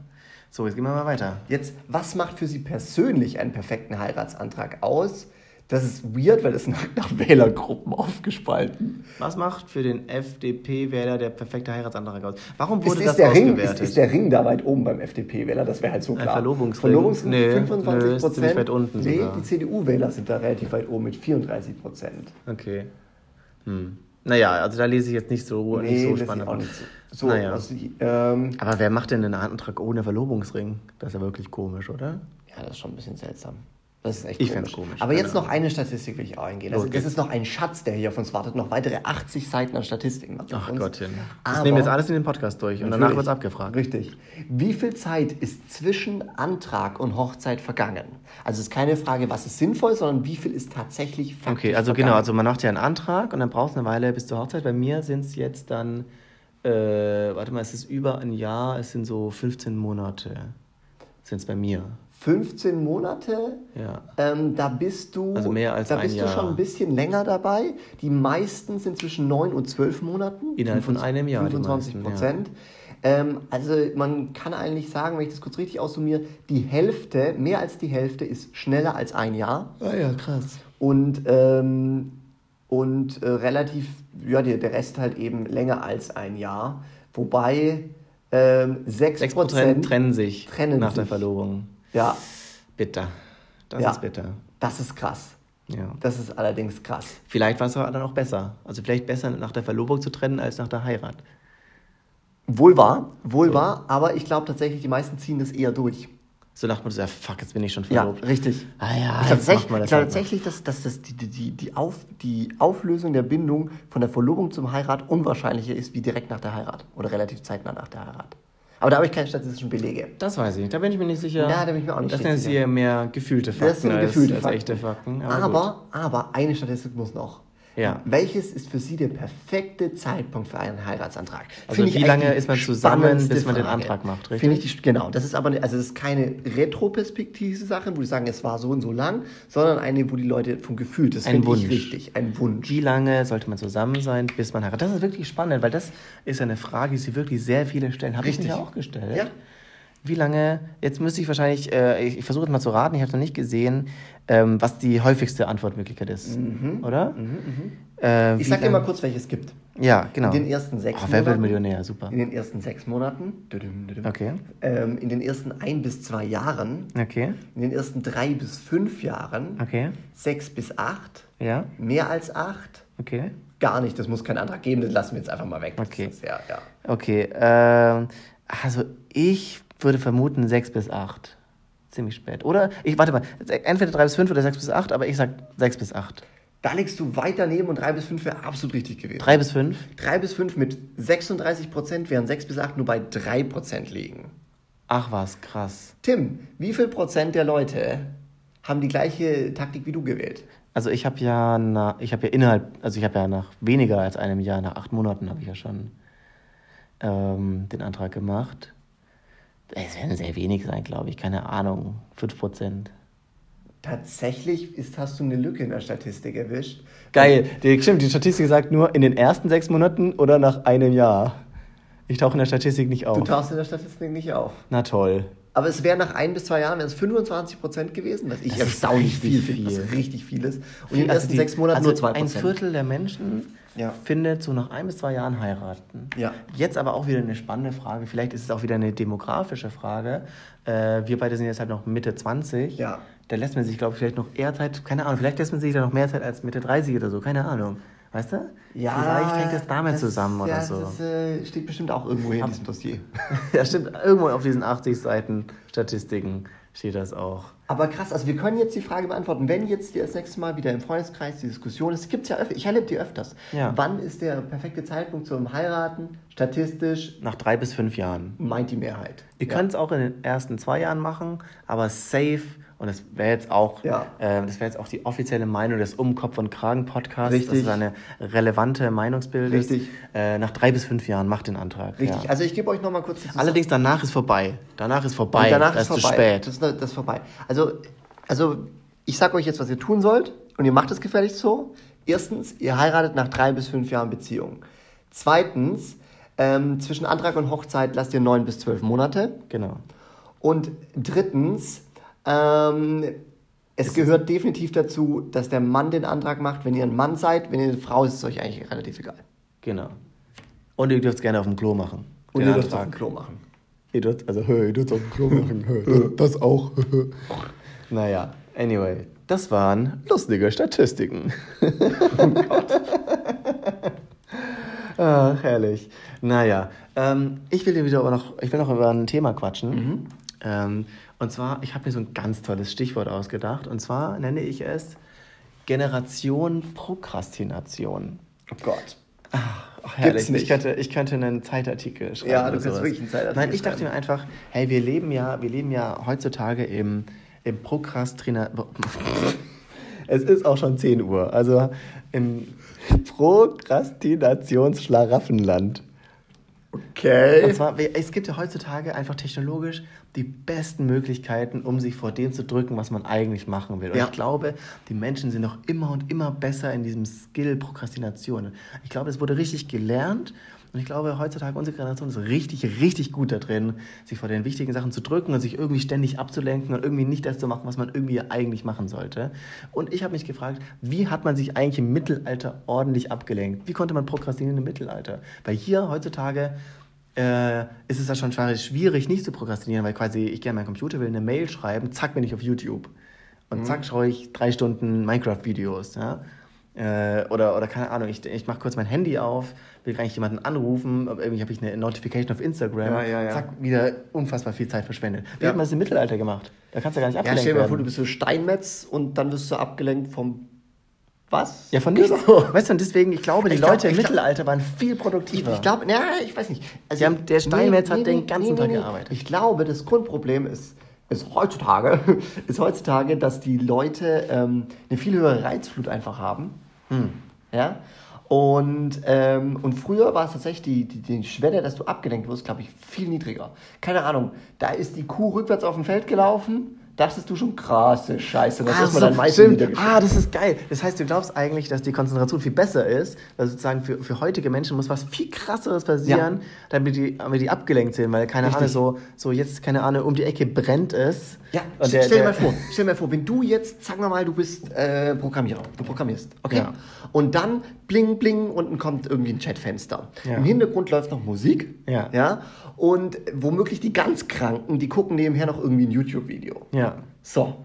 Speaker 1: So, jetzt gehen wir mal weiter.
Speaker 2: Jetzt, was macht für Sie persönlich einen perfekten Heiratsantrag aus? Das ist weird, weil das nach, nach Wählergruppen aufgespalten.
Speaker 1: Was macht für den FDP-Wähler der perfekte Heiratsantrag aus? Warum wurde
Speaker 2: ist,
Speaker 1: das
Speaker 2: der? Ring, ist, ist, der Ring da weit oben beim FDP-Wähler? Das wäre halt so klar. Ein
Speaker 1: Verlobungsring?
Speaker 2: Verlobungsring nee, 25
Speaker 1: Prozent. weit unten
Speaker 2: Nee, sogar. die CDU-Wähler sind da relativ weit oben mit 34 Prozent.
Speaker 1: Okay. Hm. Naja, also da lese ich jetzt nicht so, nee, nicht so spannend. Auch nicht so. So, naja. also, ähm, Aber wer macht denn einen Antrag ohne Verlobungsring? Das ist ja wirklich komisch, oder?
Speaker 2: Ja, das ist schon ein bisschen seltsam. Das ist echt
Speaker 1: ich komisch. komisch.
Speaker 2: Aber jetzt noch eine Statistik will ich auch eingehen. Also, das ist noch ein Schatz, der hier auf uns wartet. Noch weitere 80 Seiten an Statistiken.
Speaker 1: Ach Gottchen. Das nehmen wir jetzt alles in den Podcast durch und danach wird es abgefragt.
Speaker 2: Richtig. Wie viel Zeit ist zwischen Antrag und Hochzeit vergangen? Also es ist keine Frage, was ist sinnvoll, sondern wie viel ist tatsächlich
Speaker 1: vergangen. Okay, also genau. Also man macht ja einen Antrag und dann braucht es eine Weile bis zur Hochzeit. Bei mir sind es jetzt dann, äh, warte mal, es ist über ein Jahr, es sind so 15 Monate. Sind es bei mir.
Speaker 2: 15 Monate.
Speaker 1: Ja.
Speaker 2: Ähm, da bist du,
Speaker 1: also mehr als
Speaker 2: da bist
Speaker 1: ein Jahr.
Speaker 2: du schon ein bisschen länger dabei. Die meisten sind zwischen 9 und 12 Monaten.
Speaker 1: Innerhalb von einem Jahr.
Speaker 2: 25 Prozent. Ja. Ähm, also man kann eigentlich sagen, wenn ich das kurz richtig aussummiere, die Hälfte, mehr als die Hälfte ist schneller als ein Jahr.
Speaker 1: Ah ja, krass.
Speaker 2: Und, ähm, und äh, relativ, ja, der, der Rest halt eben länger als ein Jahr. Wobei ähm, 6%, 6
Speaker 1: trennen sich trennen nach sich. der Verlobung.
Speaker 2: Ja.
Speaker 1: Bitter. Das ja, ist bitter.
Speaker 2: Das ist krass.
Speaker 1: Ja.
Speaker 2: Das ist allerdings krass.
Speaker 1: Vielleicht war es aber dann auch besser. Also vielleicht besser nach der Verlobung zu trennen als nach der Heirat.
Speaker 2: Wohl wahr, wohl so. wahr, aber ich glaube tatsächlich, die meisten ziehen das eher durch.
Speaker 1: So dachte man so, ja, fuck, jetzt bin ich schon verlobt.
Speaker 2: Ja, richtig. Ah ja, ich glaube tatsächlich, das glaub, tatsächlich dass, dass das die, die, die, Auf, die Auflösung der Bindung von der Verlobung zum Heirat unwahrscheinlicher ist wie direkt nach der Heirat oder relativ zeitnah nach der Heirat. Aber da habe ich keine statistischen Belege.
Speaker 1: Das weiß ich. Da bin ich mir nicht sicher. Ja, da bin ich mir auch nicht sicher. Das sind jetzt hier mehr gefühlte Fakten das sind als, gefühlte als
Speaker 2: echte Fakten. Aber, aber, aber, eine Statistik muss noch. Ja. Welches ist für Sie der perfekte Zeitpunkt für einen Heiratsantrag? Also wie lange ist man zusammen, bis man den Antrag macht, richtig? ich die, genau, das ist aber also das ist keine retroperspektive Sache, wo die sagen, es war so und so lang, sondern eine, wo die Leute vom Gefühl, das
Speaker 1: finde
Speaker 2: ich richtig,
Speaker 1: ein Wunsch. Wie lange sollte man zusammen sein, bis man heiratet? Das ist wirklich spannend, weil das ist eine Frage, die Sie wirklich sehr viele stellen. Habe ich mir auch gestellt. Ja. Wie lange, jetzt müsste ich wahrscheinlich, äh, ich, ich versuche es mal zu raten, ich habe es noch nicht gesehen, ähm, was die häufigste Antwortmöglichkeit ist. Mhm. Oder? Mhm,
Speaker 2: mhm. Äh, ich sag dir mal kurz, welches es gibt.
Speaker 1: Ja, genau.
Speaker 2: In den ersten sechs oh,
Speaker 1: Monaten. Wer wird Millionär? Super.
Speaker 2: In den ersten sechs Monaten.
Speaker 1: Okay.
Speaker 2: Ähm, in den ersten ein bis zwei Jahren.
Speaker 1: Okay.
Speaker 2: In den ersten drei bis fünf Jahren.
Speaker 1: Okay.
Speaker 2: Sechs bis acht.
Speaker 1: Ja.
Speaker 2: Mehr als acht.
Speaker 1: Okay.
Speaker 2: Gar nicht, das muss keinen Antrag geben, das lassen wir jetzt einfach mal weg.
Speaker 1: Okay.
Speaker 2: Ist, ja, ja.
Speaker 1: Okay. Ähm, also ich würde vermuten sechs bis acht ziemlich spät. Oder, ich warte mal, entweder 3 bis 5 oder 6 bis 8, aber ich sag 6 bis 8.
Speaker 2: Da liegst du weit daneben und 3 bis 5 wäre absolut richtig gewesen.
Speaker 1: 3 bis 5?
Speaker 2: 3 bis 5 mit 36 Prozent, während 6 bis 8 nur bei 3 Prozent liegen.
Speaker 1: Ach was, krass.
Speaker 2: Tim, wie viel Prozent der Leute haben die gleiche Taktik wie du gewählt?
Speaker 1: Also ich habe ja, na, ich habe ja innerhalb, also ich habe ja nach weniger als einem Jahr, nach acht Monaten habe ich ja schon ähm, den Antrag gemacht. Es werden sehr wenig sein, glaube ich. Keine Ahnung. 5%.
Speaker 2: Tatsächlich ist, hast du eine Lücke in der Statistik erwischt.
Speaker 1: Geil. Die, stimmt, die Statistik sagt nur in den ersten sechs Monaten oder nach einem Jahr. Ich tauche in der Statistik nicht auf.
Speaker 2: Du tauchst in der Statistik nicht auf.
Speaker 1: Na toll.
Speaker 2: Aber es wäre nach ein bis zwei Jahren wären es 25 Prozent gewesen, was ich erstaunlich viel finde, was richtig viel ist. Und in den also ersten die, sechs Monaten also nur zwei
Speaker 1: Prozent. Ein Viertel der Menschen ja. findet so nach ein bis zwei Jahren heiraten.
Speaker 2: Ja.
Speaker 1: Jetzt aber auch wieder eine spannende Frage. Vielleicht ist es auch wieder eine demografische Frage. Äh, wir beide sind jetzt halt noch Mitte 20.
Speaker 2: Ja.
Speaker 1: Da lässt man sich, glaube ich, vielleicht noch eher Zeit, keine Ahnung, vielleicht lässt man sich da noch mehr Zeit als Mitte 30 oder so, keine Ahnung. Weißt du?
Speaker 2: Ja.
Speaker 1: Vielleicht hängt es damit das, zusammen oder ja, so.
Speaker 2: Das äh, steht bestimmt auch irgendwo in diesem Dossier.
Speaker 1: ja, stimmt. Irgendwo auf diesen 80 Seiten Statistiken steht das auch.
Speaker 2: Aber krass, also wir können jetzt die Frage beantworten, wenn jetzt das nächste Mal wieder im Freundeskreis die Diskussion ist, gibt es ja öfter, ich erlebe die öfters.
Speaker 1: Ja.
Speaker 2: Wann ist der perfekte Zeitpunkt zum Heiraten? Statistisch?
Speaker 1: Nach drei bis fünf Jahren.
Speaker 2: Meint die Mehrheit.
Speaker 1: Ihr ja. könnt es auch in den ersten zwei Jahren machen, aber safe und das wäre jetzt auch,
Speaker 2: ja.
Speaker 1: äh, das wäre jetzt auch die offizielle Meinung des Umkopf und Kragen Podcasts. Richtig. Das ist eine relevante Meinungsbild.
Speaker 2: Richtig.
Speaker 1: Äh, nach drei bis fünf Jahren macht den Antrag.
Speaker 2: Richtig. Ja. Also ich gebe euch noch mal kurz.
Speaker 1: Allerdings danach ist vorbei. Danach ist vorbei. Und
Speaker 2: danach ist, ist vorbei. zu spät. Das ist, das ist vorbei. Also, also ich sage euch jetzt, was ihr tun sollt und ihr macht es gefälligst so. Erstens, ihr heiratet nach drei bis fünf Jahren Beziehung. Zweitens, ähm, zwischen Antrag und Hochzeit lasst ihr neun bis zwölf Monate.
Speaker 1: Genau.
Speaker 2: Und drittens, ähm, es gehört definitiv dazu, dass der Mann den Antrag macht. Wenn ihr ein Mann seid, wenn ihr eine Frau ist, ist es euch eigentlich relativ egal.
Speaker 1: Genau. Und ihr dürft es gerne auf dem Klo machen.
Speaker 2: Und ihr dürft es auf dem Klo machen.
Speaker 1: Ihr dürft, also, ihr dürft auf dem Klo machen. das auch. naja, anyway. Das waren lustige Statistiken. oh Gott. Ach, herrlich. Naja, ähm, ich will dir wieder noch, ich will noch über ein Thema quatschen. Mhm. Ähm, und zwar, ich habe mir so ein ganz tolles Stichwort ausgedacht. Und zwar nenne ich es Generation Prokrastination.
Speaker 2: Oh Gott.
Speaker 1: Ach, herrlich. Ich könnte, ich könnte einen Zeitartikel schreiben.
Speaker 2: Ja, du kannst wirklich einen Zeitartikel
Speaker 1: Nein, ich dachte mir einfach, hey, wir leben ja, wir leben ja heutzutage im, im Prokrastina... es ist auch schon 10 Uhr. Also im Prokrastinationsschlaraffenland.
Speaker 2: Okay.
Speaker 1: Und zwar, es gibt ja heutzutage einfach technologisch die besten Möglichkeiten, um sich vor dem zu drücken, was man eigentlich machen will. Und ja. ich glaube, die Menschen sind noch immer und immer besser in diesem Skill Prokrastination. Ich glaube, es wurde richtig gelernt. Und ich glaube, heutzutage unsere Generation ist richtig, richtig gut da drin, sich vor den wichtigen Sachen zu drücken und sich irgendwie ständig abzulenken und irgendwie nicht das zu machen, was man irgendwie eigentlich machen sollte. Und ich habe mich gefragt, wie hat man sich eigentlich im Mittelalter ordentlich abgelenkt? Wie konnte man prokrastinieren im Mittelalter? Weil hier heutzutage äh, ist es ja schon schwierig, nicht zu prokrastinieren, weil quasi ich an meinen Computer, will eine Mail schreiben, zack, bin ich auf YouTube. Und mhm. zack, schaue ich drei Stunden Minecraft-Videos. Ja? Äh, oder, oder keine Ahnung, ich, ich mache kurz mein Handy auf, will gar nicht jemanden anrufen, aber irgendwie habe ich eine Notification auf Instagram, ja, ja, ja. zack, wieder unfassbar viel Zeit verschwendet. Wie ja. hat man das im Mittelalter gemacht? Da kannst du gar nicht
Speaker 2: abgelenkt werden. Ja, stell dir mal vor, du bist so Steinmetz und dann wirst du abgelenkt vom was?
Speaker 1: Ja, von nichts. Genau. Weißt du, und deswegen, ich glaube, die ich Leute glaub, im Mittelalter waren viel produktiver.
Speaker 2: Ich, ich glaube, ja, ich weiß nicht.
Speaker 1: Also, haben, der Steinmetz nee, hat nee, den ganzen nee, Tag gearbeitet.
Speaker 2: Ich glaube, das Grundproblem ist, ist heutzutage, ist heutzutage, dass die Leute ähm, eine viel höhere Reizflut einfach haben. Hm. Ja. Und, ähm, und früher war es tatsächlich die, die, die Schwelle, dass du abgelenkt wirst, glaube ich, viel niedriger. Keine Ahnung, da ist die Kuh rückwärts auf dem Feld gelaufen dachtest du schon, krasse Scheiße. Das ist so, dann
Speaker 1: meistens Ah, das ist geil. Das heißt, du glaubst eigentlich, dass die Konzentration viel besser ist, weil sozusagen für, für heutige Menschen muss was viel krasseres passieren, ja. damit, die, damit die abgelenkt sind, weil keine Richtig. Ahnung, so, so jetzt, keine Ahnung, um die Ecke brennt es.
Speaker 2: Ja, und der, stell dir mal vor, stell dir mal vor, wenn du jetzt, sagen wir mal, du bist äh, Programmierer, du programmierst, okay? Ja. Und dann bling, bling, unten kommt irgendwie ein Chatfenster. Ja. Im Hintergrund läuft noch Musik, ja. ja? Und womöglich die ganz Kranken, die gucken nebenher noch irgendwie ein YouTube-Video. Ja. So.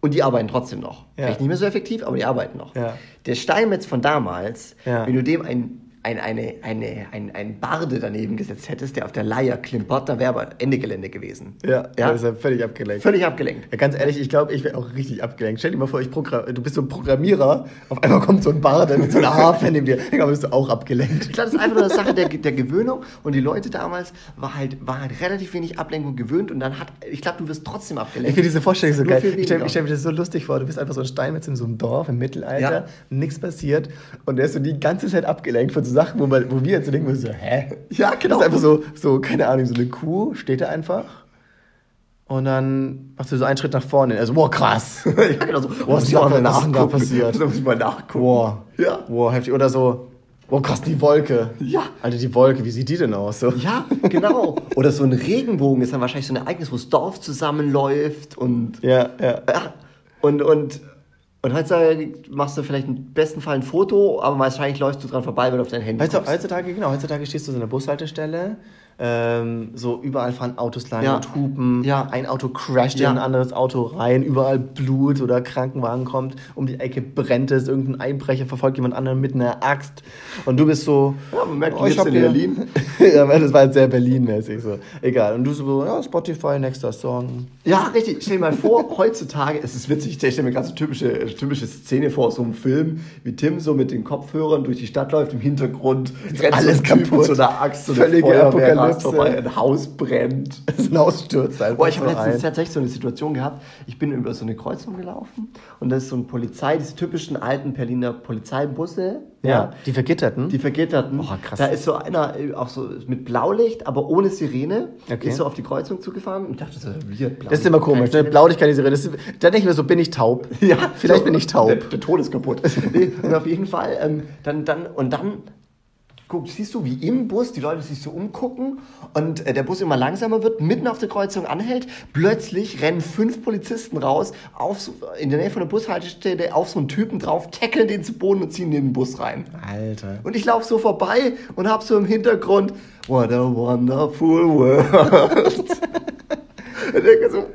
Speaker 2: Und die arbeiten trotzdem noch. Ja. Vielleicht nicht mehr so effektiv, aber die arbeiten noch. Ja. Der Steinmetz von damals, ja. wenn du dem ein ein, eine, eine, ein, ein Barde daneben gesetzt hättest, der auf der Leier klimpert, dann wäre aber Ende Gelände gewesen.
Speaker 1: Ja, ja? ist ja völlig abgelenkt.
Speaker 2: Völlig abgelenkt.
Speaker 1: Ja, ganz ehrlich, ich glaube, ich wäre auch richtig abgelenkt. Stell dir mal vor, ich du bist so ein Programmierer, auf einmal kommt so ein Barde mit so einer Harfe neben dir, dann bist du auch abgelenkt.
Speaker 2: Ich glaube, das ist einfach nur eine Sache der, der Gewöhnung und die Leute damals war halt, war halt relativ wenig Ablenkung gewöhnt und dann hat, ich glaube, du wirst trotzdem abgelenkt.
Speaker 1: Ich finde diese Vorstellung so geil. Ich stelle stell mir das so lustig vor, du bist einfach so ein Steinmetz in so einem Dorf im Mittelalter, ja. nichts passiert und der ist so die ganze Zeit abgelenkt von so Sachen, wo, man, wo wir jetzt denken so, hä? Ja, genau. Das ist einfach so, so, keine Ahnung, so eine Kuh steht da einfach. Und dann machst du so einen Schritt nach vorne. Also, boah, krass. ja, genau so. Boah, was ist da nachgucken. passiert? Da muss ich mal nachgucken. Boah. Ja. Boah, heftig. Oder so, boah, krass, die Wolke. Ja. Alter, die Wolke, wie sieht die denn aus? So.
Speaker 2: Ja, genau. Oder so ein Regenbogen ist dann wahrscheinlich so ein Ereignis, wo das Dorf zusammenläuft und. Ja, ja. ja. Und, und und heutzutage machst du vielleicht im besten Fall ein Foto, aber wahrscheinlich läufst du dran vorbei, weil du auf dein Handy
Speaker 1: weißt Heutzutage, genau, heutzutage stehst du so in der Bushaltestelle ähm, so überall fahren Autos lang ja. und hupen. Ja. Ein Auto crasht ja. in ein anderes Auto rein, überall Blut oder Krankenwagen kommt, um die Ecke brennt es, irgendein Einbrecher verfolgt jemand anderen mit einer Axt und du bist so. Ja, man merkt, oh, ich in Berlin. ja, das war jetzt sehr Berlin-mäßig so. Egal. Und du so, ja, Spotify, nächster Song.
Speaker 2: Ja, richtig. Stell dir mal vor, heutzutage, es ist witzig, ich stelle mir ganz eine typische, typische Szene vor, so einem Film, wie Tim so mit den Kopfhörern durch die Stadt läuft, im Hintergrund alles so kaputt, so einer Axt, so Völlige Apokalypse Rast vorbei, ein Haus brennt. ein Haus stürzt einfach. Boah, ich habe letztens tatsächlich so eine Situation gehabt. Ich bin über so eine Kreuzung gelaufen und da ist so ein Polizei, diese typischen alten Berliner Polizeibusse.
Speaker 1: Ja, ja, die vergitterten.
Speaker 2: Die vergitterten. Oh, krass. Da ist so einer äh, auch so mit Blaulicht, aber ohne Sirene. Okay. Ist so auf die Kreuzung zugefahren und ich dachte, das ist weird.
Speaker 1: Blaulicht, das ist immer komisch, ne? Blaulicht keine Sirene. Ist, da denke ich mir so, bin ich taub? Ja. Vielleicht so, bin ich taub.
Speaker 2: Der, der Tod ist kaputt. nee, und auf jeden Fall, ähm, dann, dann, und dann guck, siehst du, wie im Bus die Leute sich so umgucken und äh, der Bus immer langsamer wird, mitten auf der Kreuzung anhält. Plötzlich rennen fünf Polizisten raus, auf so, in der Nähe von der Bushaltestelle auf so einen Typen drauf, tackeln den zu Boden und ziehen den in den Bus rein. Alter. Und ich laufe so vorbei und hab so im Hintergrund, what a wonderful world. und denke so,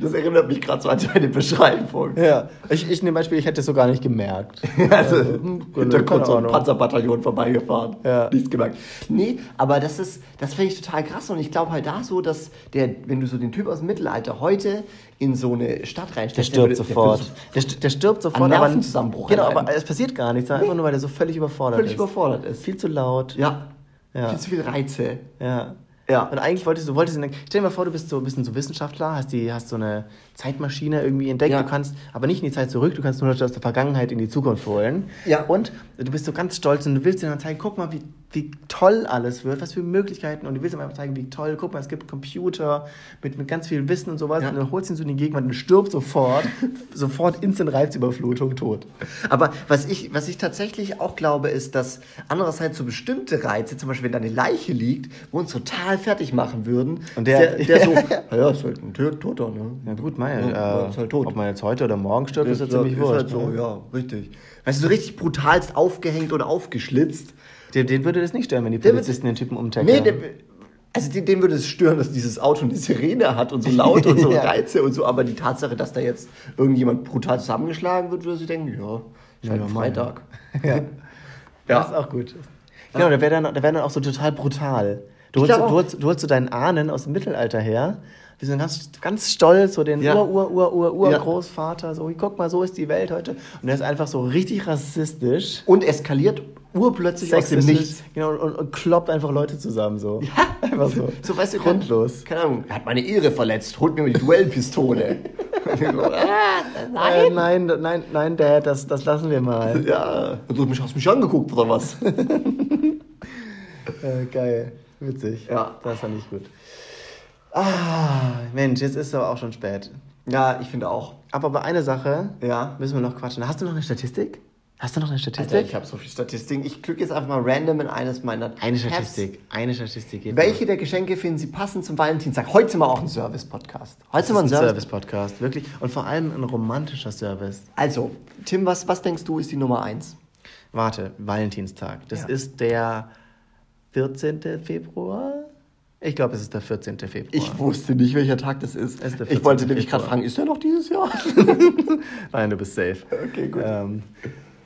Speaker 2: das erinnert mich gerade so an deine Beschreibung.
Speaker 1: Ja, ich, ich nehme Beispiel, ich hätte es so gar nicht gemerkt. also,
Speaker 2: hm, hintergrund so ein Panzerbataillon vorbeigefahren. Ja. Nichts gemerkt. Nee, aber das ist, das finde ich total krass und ich glaube halt da so, dass der, wenn du so den Typ aus dem Mittelalter heute in so eine Stadt reinstellst, der stirbt der
Speaker 1: sofort. Der, der, der, stirbt sofort. An Nervenzusammenbruch. Genau, aber es passiert gar nichts, einfach nur, weil er so völlig überfordert völlig ist.
Speaker 2: Völlig überfordert ist.
Speaker 1: Viel zu laut.
Speaker 2: Ja. ja. Viel zu viel Reize.
Speaker 1: Ja. Ja. Und eigentlich wolltest du, wolltest du, stell dir mal vor, du bist so ein bisschen so Wissenschaftler, hast, die, hast so eine Zeitmaschine irgendwie entdeckt, ja. du kannst aber nicht in die Zeit zurück, du kannst nur aus der Vergangenheit in die Zukunft holen. Ja. Und du bist so ganz stolz und du willst dir dann zeigen, guck mal, wie, wie toll alles wird, was für Möglichkeiten und du willst ihm einfach zeigen, wie toll, guck mal, es gibt Computer mit, mit ganz viel Wissen und sowas ja. und dann holst du ihn so in die Gegenwart und stirbt sofort, sofort instant Reizüberflutung, tot.
Speaker 2: Aber was ich, was ich tatsächlich auch glaube, ist, dass andererseits so bestimmte Reize, zum Beispiel wenn da eine Leiche liegt, wo uns total fertig machen würden. Und der, der, der so, naja, ist halt ein Toter, ne?
Speaker 1: Ja gut, mein, ja, äh, ist halt tot. ob man jetzt heute oder morgen stirbt, ist, ist ja ziemlich wurscht. Halt
Speaker 2: so, ne? ja, richtig. Weißt du, so richtig brutalst aufgehängt oder aufgeschlitzt.
Speaker 1: Den, den würde das nicht stören, wenn die Polizisten den Typen umtackeln. Nee,
Speaker 2: also den, den würde es stören, dass dieses Auto eine Sirene hat und so laut und so ja. Reize und so, aber die Tatsache, dass da jetzt irgendjemand brutal zusammengeschlagen wird, würde sie denken, ja, Ja, ja Freitag.
Speaker 1: ja. ja. Das ist auch gut. Genau, der wäre dann, der wär dann auch so total brutal. Du holst, du, holst, du holst so deinen Ahnen aus dem Mittelalter her, wie so ein ganz, ganz stolz, so den ja. Ur, Ur, Ur, Ur, Ur ja. Großvater, so, guck mal, so ist die Welt heute. Und der ist einfach so richtig rassistisch.
Speaker 2: Und eskaliert urplötzlich aus dem Nichts.
Speaker 1: Genau, und, und, kloppt einfach Leute zusammen, so. Ja,
Speaker 2: einfach so. So, weißt du, grundlos. Keine Ahnung, er hat meine Ehre verletzt, holt mir mal die Duellpistole.
Speaker 1: nein. Äh, nein, nein, nein, Dad, das, das lassen wir mal.
Speaker 2: Ja, du hast mich angeguckt, oder was?
Speaker 1: äh, geil, witzig. Ja. Das fand ich gut. Ah, Mensch, jetzt ist es aber auch schon spät.
Speaker 2: Ja, ich finde auch.
Speaker 1: Aber bei einer Sache ja. müssen wir noch quatschen. Hast du noch eine Statistik? Hast du noch eine Statistik?
Speaker 2: Alter, ich habe so viele Statistiken. Ich klicke jetzt einfach mal random in eines meiner
Speaker 1: Eine Statistik. Eine Statistik.
Speaker 2: Geht Welche mal. der Geschenke finden Sie passend zum Valentinstag? Heute sind wir auch ein Service-Podcast.
Speaker 1: Heute sind wir ein Service-Podcast, wirklich. Und vor allem ein romantischer Service.
Speaker 2: Also, Tim, was, was denkst du ist die Nummer eins?
Speaker 1: Warte, Valentinstag. Das ja. ist der 14. Februar? Ich glaube, es ist der 14. Februar.
Speaker 2: Ich wusste nicht, welcher Tag das ist. ist ich wollte nämlich gerade fragen, ist der noch dieses Jahr?
Speaker 1: Nein, du bist safe. Okay, gut. Ähm,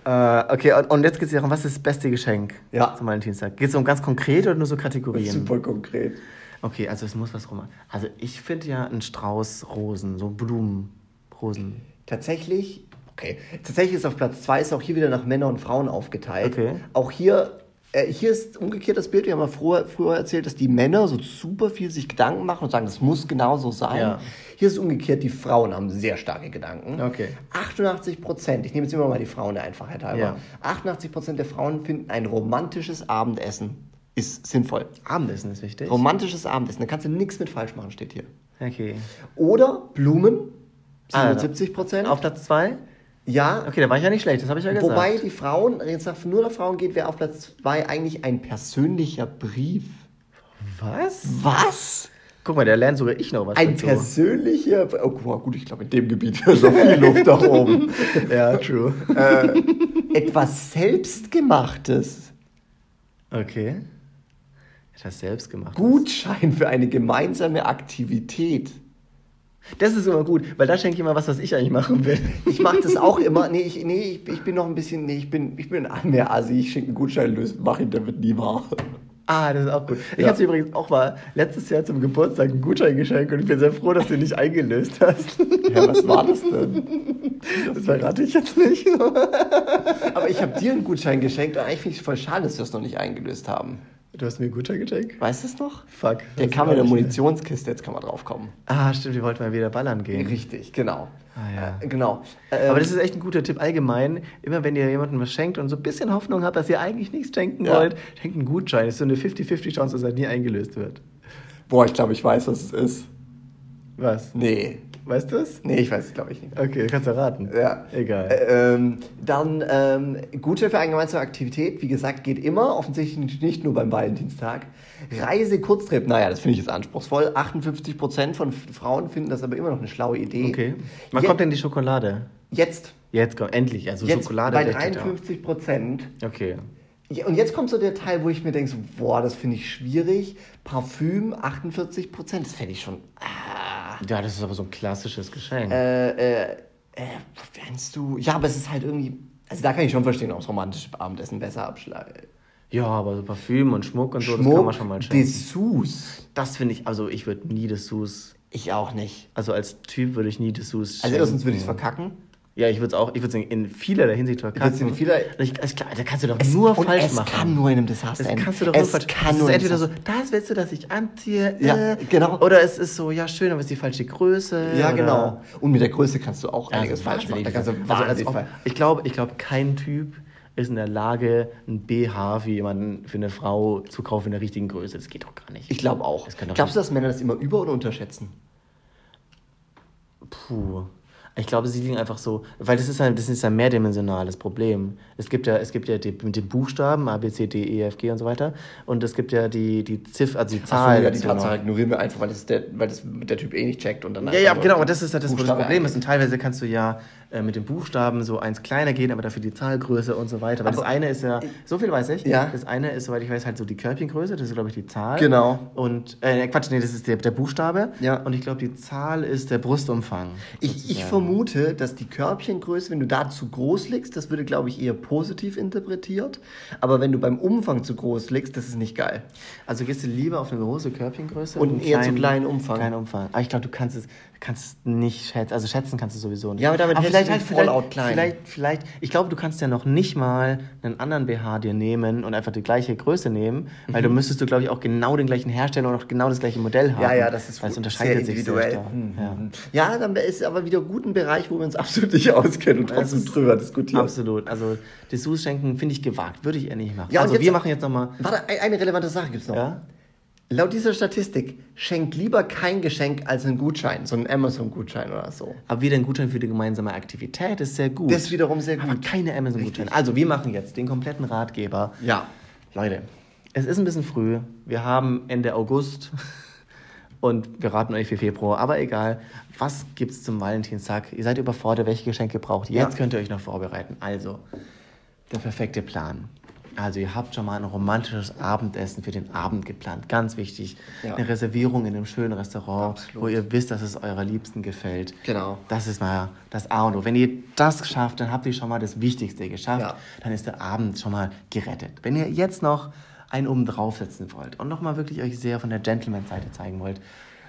Speaker 1: äh, okay, und, und jetzt geht es darum, was ist das beste Geschenk ja. zum Valentinstag? Geht es um ganz konkret oder nur so Kategorien?
Speaker 2: Super konkret.
Speaker 1: Okay, also es muss was rum. Also ich finde ja einen Strauß Rosen, so Blumenrosen.
Speaker 2: Tatsächlich, okay. Tatsächlich ist auf Platz 2 ist auch hier wieder nach Männern und Frauen aufgeteilt. Okay. Auch hier hier ist umgekehrt das Bild. Wir haben ja früher, früher erzählt, dass die Männer so super viel sich Gedanken machen und sagen, das muss genau so sein. Ja. Hier ist umgekehrt, die Frauen haben sehr starke Gedanken. Okay. 88 Prozent, ich nehme jetzt immer mal die Frauen der Einfachheit halber, ja. 88 Prozent der Frauen finden ein romantisches Abendessen ist sinnvoll.
Speaker 1: Abendessen ist wichtig.
Speaker 2: Romantisches Abendessen, da kannst du nichts mit falsch machen, steht hier. Okay. Oder Blumen, 77 Prozent.
Speaker 1: Auf Platz 2? Ja. Okay, da war ich ja nicht schlecht, das habe ich ja gesagt.
Speaker 2: Wobei die Frauen, jetzt nach nur nach Frauen geht, wäre auf Platz 2 eigentlich ein persönlicher Brief.
Speaker 1: Was?
Speaker 2: Was?
Speaker 1: Guck mal, der lernt sogar ich noch was.
Speaker 2: Ein dazu. persönlicher. Oh, gut, ich glaube, in dem Gebiet ist noch viel Luft nach oben.
Speaker 1: ja, true.
Speaker 2: Äh, etwas Selbstgemachtes.
Speaker 1: Okay. Etwas Selbstgemachtes.
Speaker 2: Gutschein für eine gemeinsame Aktivität.
Speaker 1: Das ist immer gut, weil da schenke ich immer was, was ich eigentlich machen will.
Speaker 2: Ich mache das auch immer. Nee, ich, nee ich, ich bin noch ein bisschen. Nee, ich bin, ich bin mehr Asi. Ich schenke einen Gutschein lösen, mache ihn, wird nie wahr.
Speaker 1: Ah, das ist auch gut. Ich ja. habe übrigens auch mal letztes Jahr zum Geburtstag einen Gutschein geschenkt und ich bin sehr froh, dass du ihn nicht eingelöst hast.
Speaker 2: Ja, was war das denn?
Speaker 1: Das verrate ich jetzt nicht.
Speaker 2: Aber ich habe dir einen Gutschein geschenkt und eigentlich finde ich es voll schade, dass wir es noch nicht eingelöst haben.
Speaker 1: Du hast mir geschenkt?
Speaker 2: Weißt du es noch?
Speaker 1: Fuck.
Speaker 2: Der kam in der Munitionskiste, jetzt kann man drauf kommen.
Speaker 1: Ah, stimmt, wir wollten mal wieder ballern gehen.
Speaker 2: Richtig, genau.
Speaker 1: Ah, ja.
Speaker 2: Äh, genau.
Speaker 1: Ähm, Aber das ist echt ein guter Tipp allgemein. Immer wenn ihr jemandem was schenkt und so ein bisschen Hoffnung habt, dass ihr eigentlich nichts schenken ja. wollt, schenkt einen Gutschein. Das ist so eine 50-50 Chance, dass er nie eingelöst wird.
Speaker 2: Boah, ich glaube, ich weiß, was es ist.
Speaker 1: Was?
Speaker 2: Nee.
Speaker 1: Weißt du es?
Speaker 2: Nee, ich weiß es, glaube ich nicht.
Speaker 1: Okay, kannst du raten.
Speaker 2: Ja.
Speaker 1: Egal.
Speaker 2: Äh, ähm, dann ähm, Gutschein für eine gemeinsame Aktivität, wie gesagt, geht immer, offensichtlich nicht nur beim Valentinstag. Reise Kurztrip, naja, das finde ich jetzt anspruchsprechend. 58% von Frauen finden das aber immer noch eine schlaue Idee.
Speaker 1: Okay. Wann Je kommt denn die Schokolade?
Speaker 2: Jetzt.
Speaker 1: Jetzt kommt, endlich, also
Speaker 2: jetzt
Speaker 1: Schokolade.
Speaker 2: Bei 53% Okay. Und jetzt kommt so der Teil, wo ich mir denke, so, boah, das finde ich schwierig. Parfüm, 48% das fände ich schon. Ah.
Speaker 1: Ja, das ist aber so ein klassisches Geschenk.
Speaker 2: Äh, äh, äh, fändest du. Ja, aber es ist halt irgendwie. Also da kann ich schon verstehen, auch romantische Abendessen besser abschlagen.
Speaker 1: Ja, aber so Parfüm und Schmuck und so,
Speaker 2: Schmuck, das kann man schon mal schenken. Dessous.
Speaker 1: Das finde ich, also ich würde nie Dessous.
Speaker 2: Ich auch nicht.
Speaker 1: Also als Typ würde ich nie Dessous
Speaker 2: schenken. Also erstens würde ich es verkacken.
Speaker 1: Ja, ich würde es auch, ich würde in vielerlei Hinsicht verkacken.
Speaker 2: In vieler,
Speaker 1: ich, also klar, da kannst du doch es, nur falsch
Speaker 2: es
Speaker 1: machen.
Speaker 2: Es kann nur in einem Desaster
Speaker 1: enden. kannst du doch es nur falsch
Speaker 2: kann nur
Speaker 1: Es ist entweder so, das willst du, dass ich anziehe.
Speaker 2: Ja,
Speaker 1: äh,
Speaker 2: genau.
Speaker 1: Oder es ist so, ja, schön, aber es ist die falsche Größe.
Speaker 2: Ja,
Speaker 1: oder,
Speaker 2: genau. Und mit der Größe kannst du auch ja, einiges falsch machen. Da kannst du
Speaker 1: also, also auch, ich glaube, ich glaube, kein Typ ist in der Lage, ein BH für jemanden, für eine Frau zu kaufen in der richtigen Größe. Das geht doch gar nicht.
Speaker 2: Ich glaube auch. Glaubst du, dass Männer das immer über- oder unterschätzen?
Speaker 1: Puh. Ich glaube, sie liegen einfach so, weil das ist ein, das ist ein mehrdimensionales Problem. Es gibt ja, es gibt ja die, mit den Buchstaben A, B, C, D, E, F, G und so weiter. Und es gibt ja die, die Ziff, also die Zahl.
Speaker 2: So, ja, die Tatsache ignorieren wir einfach, weil das der, weil das der Typ eh nicht checkt und dann.
Speaker 1: Ja, ja, genau, aber das ist ja das, wo das Problem ist. Und teilweise kannst du ja äh, mit den Buchstaben so eins kleiner gehen, aber dafür die Zahlgröße und so weiter. Weil aber das eine ist ja, so viel weiß ich. Ja. Das eine ist, soweit ich weiß, halt so die Körbchengröße, das ist, glaube ich, die Zahl. Genau. Und, äh, Quatsch, nee, das ist der, der Buchstabe. Ja. Und ich glaube, die Zahl ist der Brustumfang.
Speaker 2: Ich, ich vermute, dass die Körbchengröße, wenn du da zu groß liegst, das würde, glaube ich, eher positiv interpretiert. Aber wenn du beim Umfang zu groß liegst, das ist nicht geil.
Speaker 1: Also gehst du lieber auf eine große Körbchengröße
Speaker 2: und, und eher kleinen, zu kleinen Umfang.
Speaker 1: Kleinen Umfang. Aber ich glaube, du kannst es, kannst nicht schätzen, also schätzen kannst du sowieso nicht. Ja, aber damit aber vielleicht halt vielleicht, klein. vielleicht, vielleicht, ich glaube, du kannst ja noch nicht mal einen anderen BH dir nehmen und einfach die gleiche Größe nehmen, weil mhm. du müsstest du, glaube ich, auch genau den gleichen Hersteller und auch genau das gleiche Modell haben. Ja, ja, das ist weil es unterscheidet
Speaker 2: sich individuell. Sehr mhm. ja. ja, dann ist aber wieder gut ein Bereich, wo wir uns absolut nicht auskennen und trotzdem drüber diskutieren.
Speaker 1: Absolut. Also Dessous schenken finde ich gewagt, würde ich eher nicht machen. Ja, also wir machen jetzt nochmal.
Speaker 2: Warte, eine relevante Sache gibt es noch. Ja? Laut dieser Statistik schenkt lieber kein Geschenk als einen Gutschein, so einen Amazon-Gutschein oder so.
Speaker 1: Aber wieder ein Gutschein für die gemeinsame Aktivität ist sehr gut. Das ist wiederum sehr gut. Aber keine Amazon-Gutscheine. Also wir machen jetzt den kompletten Ratgeber. Ja. Leute, es ist ein bisschen früh. Wir haben Ende August und wir raten euch für Februar. Aber egal, was gibt es zum Valentinstag? Ihr seid überfordert, welche Geschenke braucht ihr? Jetzt ja. könnt ihr euch noch vorbereiten. Also, der perfekte Plan. Also ihr habt schon mal ein romantisches Abendessen für den Abend geplant. Ganz wichtig. Ja. Eine Reservierung in einem schönen Restaurant, Absolut. wo ihr wisst, dass es eurer Liebsten gefällt. Genau. Das ist mal das A und O. Wenn ihr das schafft, dann habt ihr schon mal das Wichtigste geschafft. Ja. Dann ist der Abend schon mal gerettet. Wenn ihr jetzt noch einen oben draufsetzen wollt und nochmal wirklich euch sehr von der Gentleman-Seite zeigen wollt,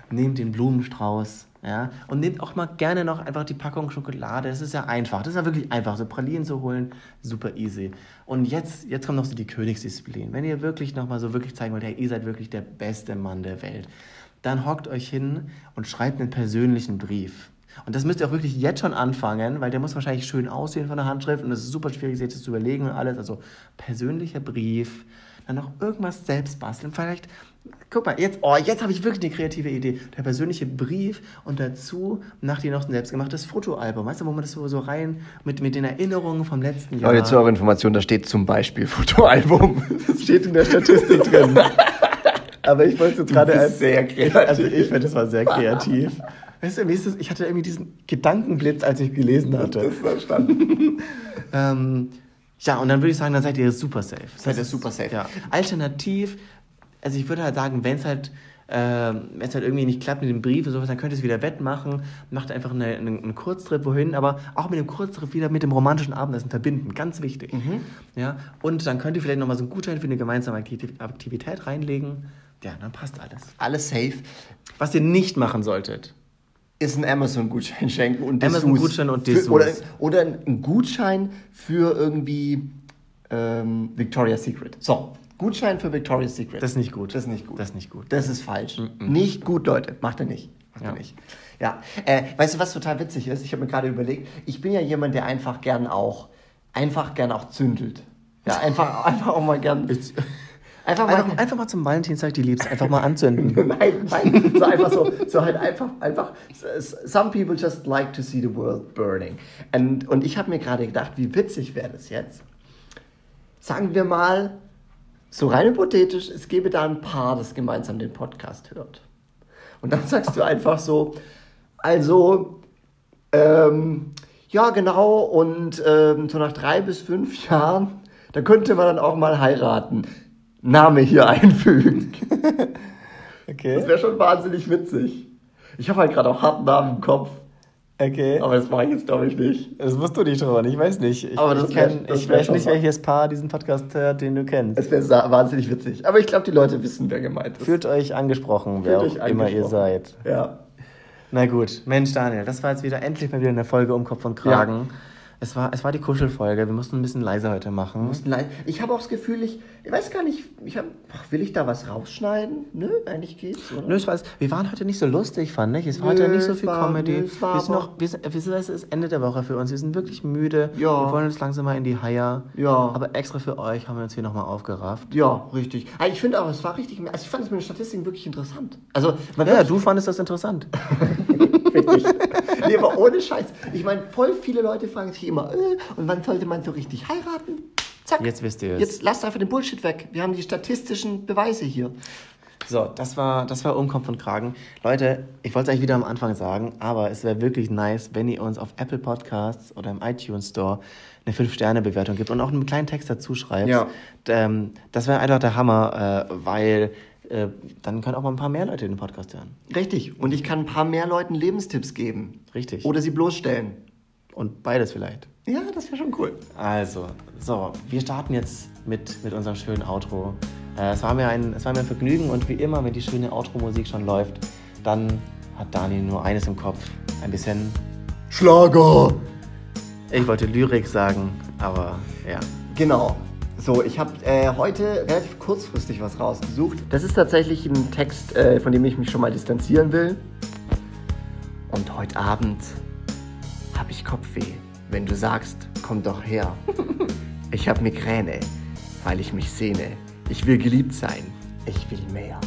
Speaker 1: nehmt den Blumenstrauß, ja, und nehmt auch mal gerne noch einfach die Packung Schokolade. Das ist ja einfach. Das ist ja wirklich einfach. So Pralinen zu holen, super easy. Und jetzt, jetzt kommt noch so die Königsdisziplin. Wenn ihr wirklich nochmal so wirklich zeigen wollt, hey, ihr seid wirklich der beste Mann der Welt, dann hockt euch hin und schreibt einen persönlichen Brief. Und das müsst ihr auch wirklich jetzt schon anfangen, weil der muss wahrscheinlich schön aussehen von der Handschrift und es ist super schwierig, sich das zu überlegen und alles. Also persönlicher Brief, dann noch irgendwas selbst basteln. Vielleicht Guck mal, jetzt, oh, jetzt habe ich wirklich eine kreative Idee. Der persönliche Brief und dazu nach dir noch ein selbstgemachtes Fotoalbum. Weißt du, wo man das so, so rein mit, mit den Erinnerungen vom letzten
Speaker 2: Jahr. Leute, zu eurer Information, da steht zum Beispiel Fotoalbum. Das steht in der Statistik drin.
Speaker 1: Aber ich wollte es gerade als. Sehr kreativ. Also ich finde, das war sehr kreativ. Weißt du, wie ist das? Ich hatte irgendwie diesen Gedankenblitz, als ich gelesen hatte. Das verstanden. ähm, ja, und dann würde ich sagen, dann seid ihr super safe. Seid ihr super safe. Ja. Alternativ also ich würde halt sagen, wenn es halt, äh, wenn es halt irgendwie nicht klappt mit dem Brief oder sowas, dann könnt ihr es wieder wettmachen, macht einfach eine, eine, einen Kurztrip wohin, aber auch mit dem Kurztrip wieder mit dem romantischen Abendessen verbinden, ganz wichtig. Mhm. Ja? Und dann könnt ihr vielleicht nochmal so einen Gutschein für eine gemeinsame Aktivität reinlegen. Ja, dann passt alles.
Speaker 2: Alles safe.
Speaker 1: Was ihr nicht machen solltet,
Speaker 2: ist ein Amazon-Gutschein schenken und Amazon-Gutschein und Dessous. Oder, oder ein Gutschein für irgendwie ähm, Victoria's Secret. So, Gutschein für Victoria's Secret.
Speaker 1: Das ist nicht gut.
Speaker 2: Das ist nicht gut.
Speaker 1: Das ist nicht gut.
Speaker 2: Das ist falsch. Mm -mm. Nicht gut, Leute. Macht er nicht. Macht ja. er nicht. Ja. Äh, weißt du, was total witzig ist? Ich habe mir gerade überlegt, ich bin ja jemand, der einfach gern auch, einfach gern auch zündelt. Ja, einfach, einfach auch mal gern.
Speaker 1: Einfach mal, einfach, einfach, mal zum Valentinstag die Liebste einfach mal anzünden.
Speaker 2: nein, nein, so einfach so, so halt einfach, einfach, some people just like to see the world burning. Und, und ich habe mir gerade gedacht, wie witzig wäre das jetzt? Sagen wir mal, so rein hypothetisch, es gäbe da ein Paar, das gemeinsam den Podcast hört. Und dann sagst du einfach so, also, ähm, ja, genau, und ähm, so nach drei bis fünf Jahren, da könnte man dann auch mal heiraten. Name hier einfügen. okay. Das wäre schon wahnsinnig witzig. Ich habe halt gerade auch harten Namen im Kopf. Okay. Aber das mache ich jetzt, glaube ich, nicht.
Speaker 1: Das musst du nicht trauen, ich weiß nicht. Ich, aber das ich, wär, ich weiß nicht, welches Paar diesen Podcast hört, den du kennst.
Speaker 2: Es wäre wahnsinnig witzig. Aber ich glaube, die Leute wissen, wer gemeint ist.
Speaker 1: Fühlt euch angesprochen, Fühlt wer auch immer ihr seid. Ja. Na gut, Mensch, Daniel, das war jetzt wieder endlich mal wieder eine Folge um Kopf und Kragen. Ja. Es war, es war die Kuschelfolge. Wir mussten ein bisschen leiser heute machen.
Speaker 2: Ich habe auch das Gefühl, ich, ich weiß gar nicht, ich hab, will ich da was rausschneiden? Nö, eigentlich geht's, oder?
Speaker 1: Nö, es war, wir waren heute nicht so lustig, fand ich. Es war nö, heute nicht so viel war, Comedy. Nö, wir sind noch, wir sind, wir sind, es ist Ende der Woche für uns. Wir sind wirklich müde. Ja. Wir wollen uns langsam mal in die Haier. Ja. Aber extra für euch haben wir uns hier nochmal aufgerafft.
Speaker 2: Ja, richtig. Also ich finde auch, es war richtig, also ich fand es mit den Statistiken wirklich interessant.
Speaker 1: Also, ja, du fandest das interessant.
Speaker 2: Wirklich. nee, aber ohne Scheiß. Ich meine, voll viele Leute fragen sich immer, äh, und wann sollte man so richtig heiraten? Zack. Jetzt wisst ihr es. Jetzt lasst einfach den Bullshit weg. Wir haben die statistischen Beweise hier.
Speaker 1: So, das war, das war Umkommt von Kragen. Leute, ich wollte es eigentlich wieder am Anfang sagen, aber es wäre wirklich nice, wenn ihr uns auf Apple Podcasts oder im iTunes Store eine 5-Sterne-Bewertung gibt und auch einen kleinen Text dazu schreibt. Ja. Ähm, das wäre einfach der Hammer, äh, weil äh, dann können auch mal ein paar mehr Leute den Podcast hören.
Speaker 2: Richtig. Und ich kann ein paar mehr Leuten Lebenstipps geben.
Speaker 1: Richtig.
Speaker 2: Oder sie bloßstellen.
Speaker 1: Und beides vielleicht.
Speaker 2: Ja, das wäre schon cool.
Speaker 1: Also, so, wir starten jetzt mit, mit unserem schönen Outro. Äh, es, war mir ein, es war mir ein Vergnügen und wie immer, wenn die schöne Outro-Musik schon läuft, dann hat Dani nur eines im Kopf. Ein bisschen
Speaker 2: Schlager.
Speaker 1: Ich wollte Lyrik sagen, aber ja.
Speaker 2: Genau. So, ich habe äh, heute relativ kurzfristig was rausgesucht. Das ist tatsächlich ein Text, äh, von dem ich mich schon mal distanzieren will. Und heute Abend habe ich Kopfweh, wenn du sagst, komm doch her. ich habe Migräne, weil ich mich sehne. Ich will geliebt sein. Ich will mehr.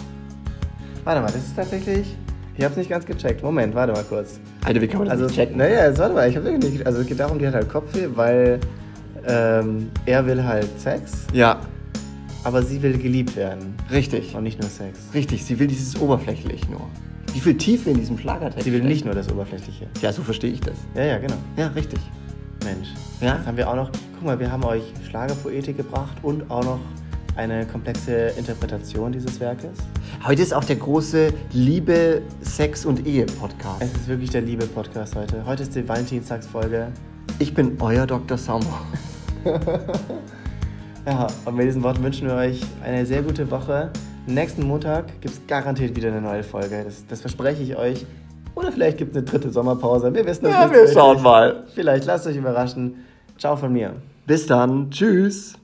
Speaker 1: Warte mal, das ist tatsächlich. Ich hab's nicht ganz gecheckt. Moment, warte mal kurz.
Speaker 2: Alter, wie kann man das
Speaker 1: also,
Speaker 2: nicht checken?
Speaker 1: Naja, jetzt warte mal, ich hab's wirklich nicht. Also es geht darum, die hat halt Kopfweh, weil ähm, er will halt Sex.
Speaker 2: Ja.
Speaker 1: Aber sie will geliebt werden.
Speaker 2: Richtig.
Speaker 1: Und nicht nur Sex.
Speaker 2: Richtig, sie will dieses oberflächlich nur. Wie viel Tiefe in diesem Schlagertext?
Speaker 1: Sie will nicht nur das Oberflächliche.
Speaker 2: Ja, so verstehe ich das.
Speaker 1: Ja, ja, genau.
Speaker 2: Ja, richtig.
Speaker 1: Mensch. Ja? Jetzt haben wir auch noch, guck mal, wir haben euch Schlagerpoetik gebracht und auch noch eine komplexe Interpretation dieses Werkes.
Speaker 2: Heute ist auch der große Liebe, Sex und Ehe Podcast.
Speaker 1: Es ist wirklich der Liebe-Podcast heute. Heute ist die Valentinstagsfolge.
Speaker 2: Ich bin euer Dr. Sommer.
Speaker 1: ja, und mit diesen Worten wünschen wir euch eine sehr gute Woche. Nächsten Montag gibt es garantiert wieder eine neue Folge. Das, das verspreche ich euch. Oder vielleicht gibt es eine dritte Sommerpause. Wir wissen
Speaker 2: das ja, nicht. Ja, wir schauen mal.
Speaker 1: Vielleicht lasst euch überraschen. Ciao von mir.
Speaker 2: Bis dann. Tschüss.